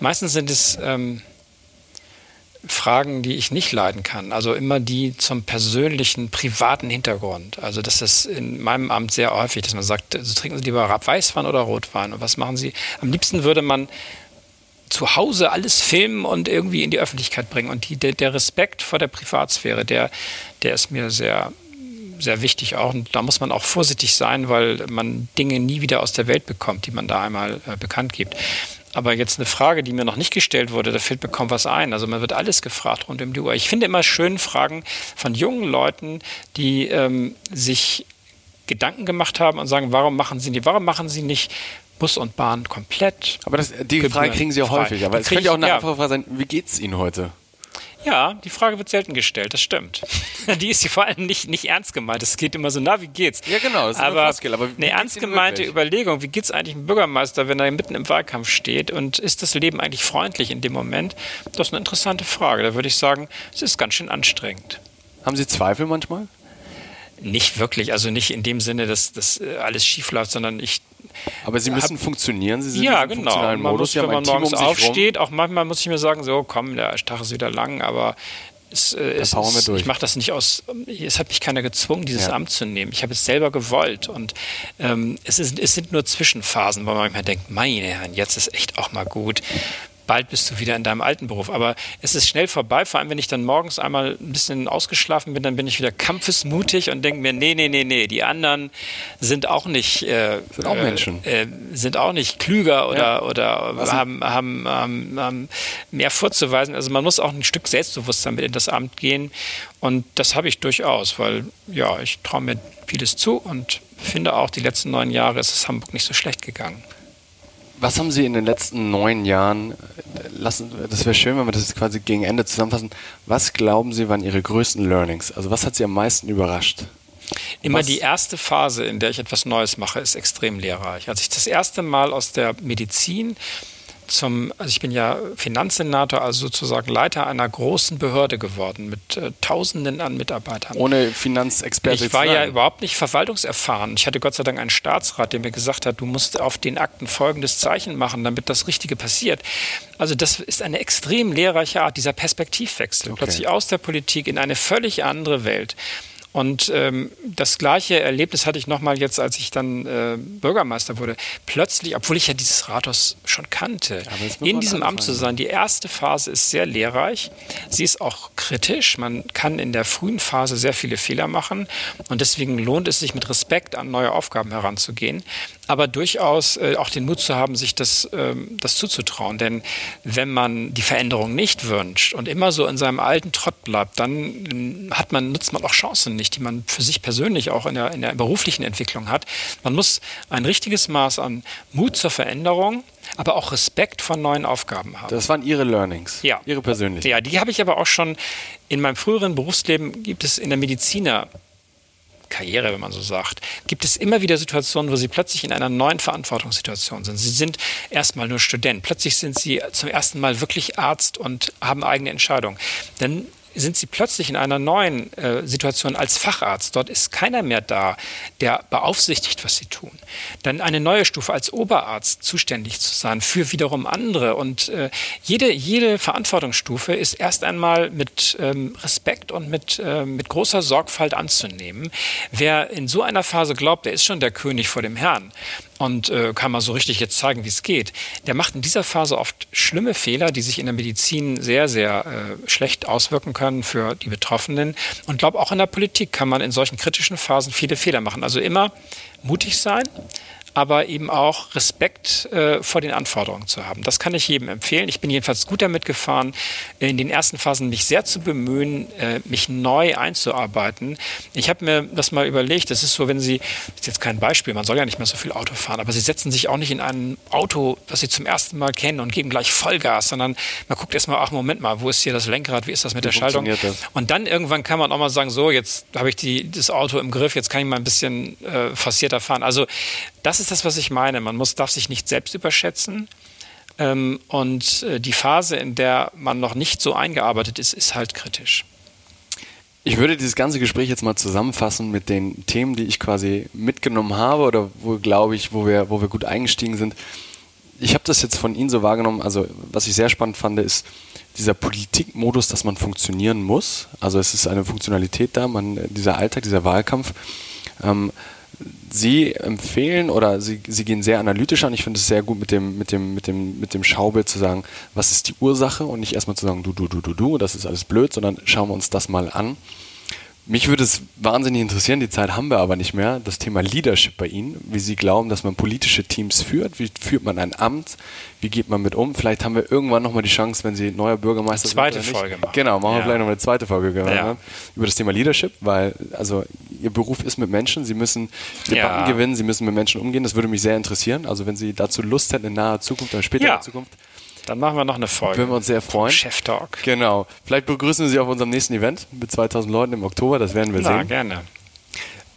Meistens sind es ähm, Fragen, die ich nicht leiden kann. Also immer die zum persönlichen, privaten Hintergrund. Also das ist in meinem Amt sehr häufig, dass man sagt, also trinken Sie lieber Weißwein oder Rotwein? Und was machen Sie? Am liebsten würde man zu Hause alles filmen und irgendwie in die Öffentlichkeit bringen. Und die, der, der Respekt vor der Privatsphäre, der, der ist mir sehr sehr wichtig auch. Und da muss man auch vorsichtig sein, weil man Dinge nie wieder aus der Welt bekommt, die man da einmal äh, bekannt gibt. Aber jetzt eine Frage, die mir noch nicht gestellt wurde, da fällt mir kaum was ein. Also man wird alles gefragt rund um die Uhr. Ich finde immer schön Fragen von jungen Leuten, die ähm, sich Gedanken gemacht haben und sagen, warum machen sie nicht, warum machen sie nicht Bus und Bahn komplett? Aber das, die Frage kriegen Sie ja häufig. Aber es könnte ja auch eine einfache Frage sein, wie geht es Ihnen heute? Ja, die Frage wird selten gestellt, das stimmt. die ist vor allem nicht, nicht ernst gemeint. Es geht immer so, na, wie geht's? Ja, genau. Das ist aber, eine, Floskel, aber eine ernst gemeinte Überlegung, wie geht's eigentlich einem Bürgermeister, wenn er mitten im Wahlkampf steht und ist das Leben eigentlich freundlich in dem Moment? Das ist eine interessante Frage. Da würde ich sagen, es ist ganz schön anstrengend. Haben Sie Zweifel manchmal? Nicht wirklich, also nicht in dem Sinne, dass das äh, alles schief läuft, sondern ich aber Sie müssen hab, funktionieren, Sie sind ja, in genau. Man Modus. Muss, wenn man morgens um aufsteht, auch manchmal muss ich mir sagen, so komm, der Tag ist wieder lang, aber es, äh, es ist, ich mache das nicht aus, es hat mich keiner gezwungen, dieses ja. Amt zu nehmen. Ich habe es selber gewollt und ähm, es, ist, es sind nur Zwischenphasen, wo man manchmal denkt, meine Herren, jetzt ist echt auch mal gut bald bist du wieder in deinem alten Beruf. Aber es ist schnell vorbei, vor allem wenn ich dann morgens einmal ein bisschen ausgeschlafen bin, dann bin ich wieder kampfesmutig und denke mir, nee, nee, nee, nee, die anderen sind auch nicht, äh, sind auch Menschen. Äh, sind auch nicht klüger oder, ja. oder haben, haben, haben, haben mehr vorzuweisen. Also man muss auch ein Stück Selbstbewusstsein mit in das Amt gehen. Und das habe ich durchaus, weil ja, ich traue mir vieles zu und finde auch, die letzten neun Jahre ist es Hamburg nicht so schlecht gegangen. Was haben Sie in den letzten neun Jahren, lassen, das wäre schön, wenn wir das quasi gegen Ende zusammenfassen, was glauben Sie waren Ihre größten Learnings? Also was hat Sie am meisten überrascht? Immer was? die erste Phase, in der ich etwas Neues mache, ist extrem lehrreich. Als ich das erste Mal aus der Medizin zum, also ich bin ja Finanzsenator, also sozusagen Leiter einer großen Behörde geworden mit äh, Tausenden an Mitarbeitern. Ohne Finanzexperte. Ich war ja überhaupt nicht verwaltungserfahren. Ich hatte Gott sei Dank einen Staatsrat, der mir gesagt hat, du musst auf den Akten folgendes Zeichen machen, damit das Richtige passiert. Also das ist eine extrem lehrreiche Art, dieser Perspektivwechsel. Okay. Plötzlich aus der Politik in eine völlig andere Welt. Und ähm, das gleiche Erlebnis hatte ich nochmal jetzt, als ich dann äh, Bürgermeister wurde. Plötzlich, obwohl ich ja dieses Rathaus schon kannte, in diesem Amt zu sein. Die erste Phase ist sehr lehrreich. Sie ist auch kritisch. Man kann in der frühen Phase sehr viele Fehler machen. Und deswegen lohnt es sich mit Respekt an neue Aufgaben heranzugehen aber durchaus äh, auch den Mut zu haben, sich das, ähm, das zuzutrauen. Denn wenn man die Veränderung nicht wünscht und immer so in seinem alten Trott bleibt, dann ähm, hat man, nutzt man auch Chancen nicht, die man für sich persönlich auch in der, in der beruflichen Entwicklung hat. Man muss ein richtiges Maß an Mut zur Veränderung, aber auch Respekt vor neuen Aufgaben haben. Das waren Ihre Learnings, ja. Ihre persönlichen. Ja, die habe ich aber auch schon in meinem früheren Berufsleben, gibt es in der Mediziner Karriere, wenn man so sagt, gibt es immer wieder Situationen, wo sie plötzlich in einer neuen Verantwortungssituation sind. Sie sind erstmal nur Student, plötzlich sind sie zum ersten Mal wirklich Arzt und haben eigene Entscheidungen. Dann sind sie plötzlich in einer neuen äh, Situation als Facharzt. Dort ist keiner mehr da, der beaufsichtigt, was sie tun. Dann eine neue Stufe als Oberarzt zuständig zu sein für wiederum andere. Und äh, jede, jede Verantwortungsstufe ist erst einmal mit ähm, Respekt und mit, äh, mit großer Sorgfalt anzunehmen. Wer in so einer Phase glaubt, der ist schon der König vor dem Herrn, und äh, kann mal so richtig jetzt zeigen, wie es geht. Der macht in dieser Phase oft schlimme Fehler, die sich in der Medizin sehr, sehr äh, schlecht auswirken können für die Betroffenen. Und glaube, auch in der Politik kann man in solchen kritischen Phasen viele Fehler machen. Also immer mutig sein, aber eben auch Respekt äh, vor den Anforderungen zu haben. Das kann ich jedem empfehlen. Ich bin jedenfalls gut damit gefahren, in den ersten Phasen mich sehr zu bemühen, äh, mich neu einzuarbeiten. Ich habe mir das mal überlegt, das ist so, wenn Sie, das ist jetzt kein Beispiel, man soll ja nicht mehr so viel Auto fahren, aber Sie setzen sich auch nicht in ein Auto, das Sie zum ersten Mal kennen und geben gleich Vollgas, sondern man guckt erstmal, ach Moment mal, wo ist hier das Lenkrad, wie ist das mit wie der Schaltung? Das? Und dann irgendwann kann man auch mal sagen, so, jetzt habe ich die, das Auto im Griff, jetzt kann ich mal ein bisschen äh, forcierter fahren. Also das ist das, was ich meine. Man muss, darf sich nicht selbst überschätzen. Ähm, und äh, die Phase, in der man noch nicht so eingearbeitet ist, ist halt kritisch. Ich würde dieses ganze Gespräch jetzt mal zusammenfassen mit den Themen, die ich quasi mitgenommen habe oder wo, glaube ich, wo wir, wo wir gut eingestiegen sind. Ich habe das jetzt von Ihnen so wahrgenommen, also was ich sehr spannend fand, ist dieser Politikmodus, dass man funktionieren muss. Also es ist eine Funktionalität da, man, dieser Alltag, dieser Wahlkampf. Ähm, Sie empfehlen oder Sie, Sie gehen sehr analytisch an. Ich finde es sehr gut mit dem, mit, dem, mit, dem, mit dem Schaubild zu sagen, was ist die Ursache und nicht erstmal zu sagen, du, du, du, du, du, das ist alles blöd, sondern schauen wir uns das mal an. Mich würde es wahnsinnig interessieren, die Zeit haben wir aber nicht mehr, das Thema Leadership bei Ihnen, wie Sie glauben, dass man politische Teams führt, wie führt man ein Amt, wie geht man mit um. Vielleicht haben wir irgendwann nochmal die Chance, wenn Sie neuer Bürgermeister zweite sind. Zweite Folge machen. Genau, machen ja. wir vielleicht nochmal eine zweite Folge ja. über das Thema Leadership, weil also Ihr Beruf ist mit Menschen, Sie müssen Debatten ja. gewinnen, Sie müssen mit Menschen umgehen, das würde mich sehr interessieren. Also wenn Sie dazu Lust hätten in naher Zukunft oder später in Zukunft, Dann machen wir noch eine Folge. Würden wir uns sehr freuen. Chef Talk. Genau. Vielleicht begrüßen wir Sie auf unserem nächsten Event mit 2000 Leuten im Oktober. Das werden wir Na, sehen. gerne.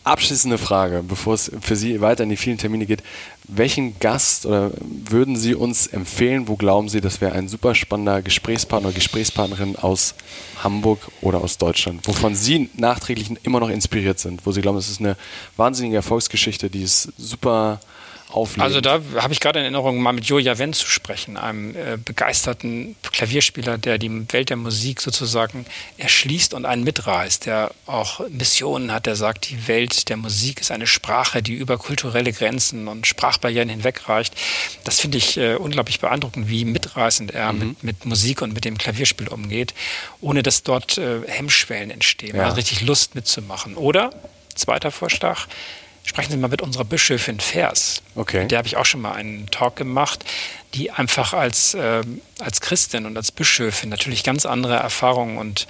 Abschließende Frage, bevor es für Sie weiter in die vielen Termine geht. Welchen Gast oder würden Sie uns empfehlen? Wo glauben Sie, das wäre ein super spannender Gesprächspartner oder Gesprächspartnerin aus Hamburg oder aus Deutschland, wovon Sie nachträglich immer noch inspiriert sind, wo Sie glauben, das ist eine wahnsinnige Erfolgsgeschichte, die ist super auflegen. Also da habe ich gerade in Erinnerung, mal mit Julia Wendt zu sprechen, einem äh, begeisterten Klavierspieler, der die Welt der Musik sozusagen erschließt und einen mitreißt, der auch Missionen hat, der sagt, die Welt der Musik ist eine Sprache, die über kulturelle Grenzen und Sprachbarrieren hinwegreicht. Das finde ich äh, unglaublich beeindruckend, wie mitreißend er mhm. mit, mit, Musik und mit dem Klavierspiel umgeht, ohne dass dort äh, Hemmschwellen entstehen. Ja. Hat richtig Lust mitzumachen. Oder, zweiter Vorschlag, sprechen Sie mal mit unserer Bischöfin Vers. Okay. Mit der habe ich auch schon mal einen Talk gemacht, die einfach als, äh, als Christin und als Bischöfin natürlich ganz andere Erfahrungen und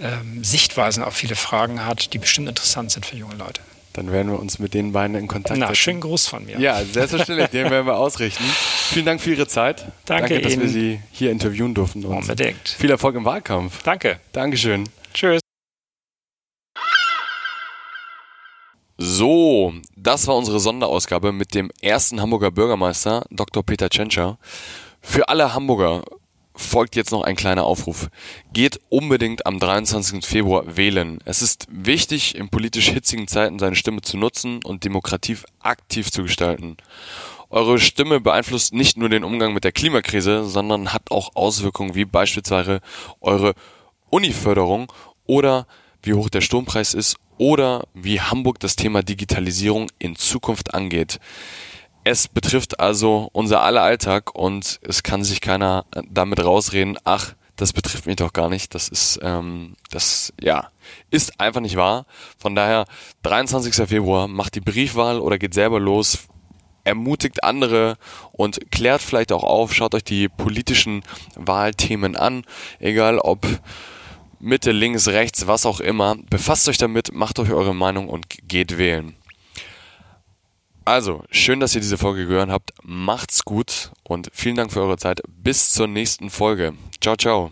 ähm, Sichtweisen auf viele Fragen hat, die bestimmt interessant sind für junge Leute. Dann werden wir uns mit den beiden in Kontakt Na, setzen. schönen Gruß von mir. Ja, selbstverständlich, den werden wir ausrichten. Vielen Dank für Ihre Zeit. Danke, Danke dass Ihnen. wir Sie hier interviewen durften. Unbedingt. Viel Erfolg im Wahlkampf. Danke. Dankeschön. Tschüss. So, das war unsere Sonderausgabe mit dem ersten Hamburger Bürgermeister, Dr. Peter Tschentscher. Für alle Hamburger folgt jetzt noch ein kleiner Aufruf. Geht unbedingt am 23. Februar wählen. Es ist wichtig, in politisch hitzigen Zeiten seine Stimme zu nutzen und Demokratie aktiv zu gestalten. Eure Stimme beeinflusst nicht nur den Umgang mit der Klimakrise, sondern hat auch Auswirkungen wie beispielsweise eure Uniförderung oder wie hoch der Strompreis ist oder wie Hamburg das Thema Digitalisierung in Zukunft angeht. Es betrifft also unser aller Alltag und es kann sich keiner damit rausreden, ach, das betrifft mich doch gar nicht. Das ist, ähm, das, ja, ist einfach nicht wahr. Von daher, 23. Februar, macht die Briefwahl oder geht selber los, ermutigt andere und klärt vielleicht auch auf, schaut euch die politischen Wahlthemen an, egal ob Mitte, links, rechts, was auch immer. Befasst euch damit, macht euch eure Meinung und geht wählen. Also, schön, dass ihr diese Folge gehört habt. Macht's gut und vielen Dank für eure Zeit. Bis zur nächsten Folge. Ciao, ciao.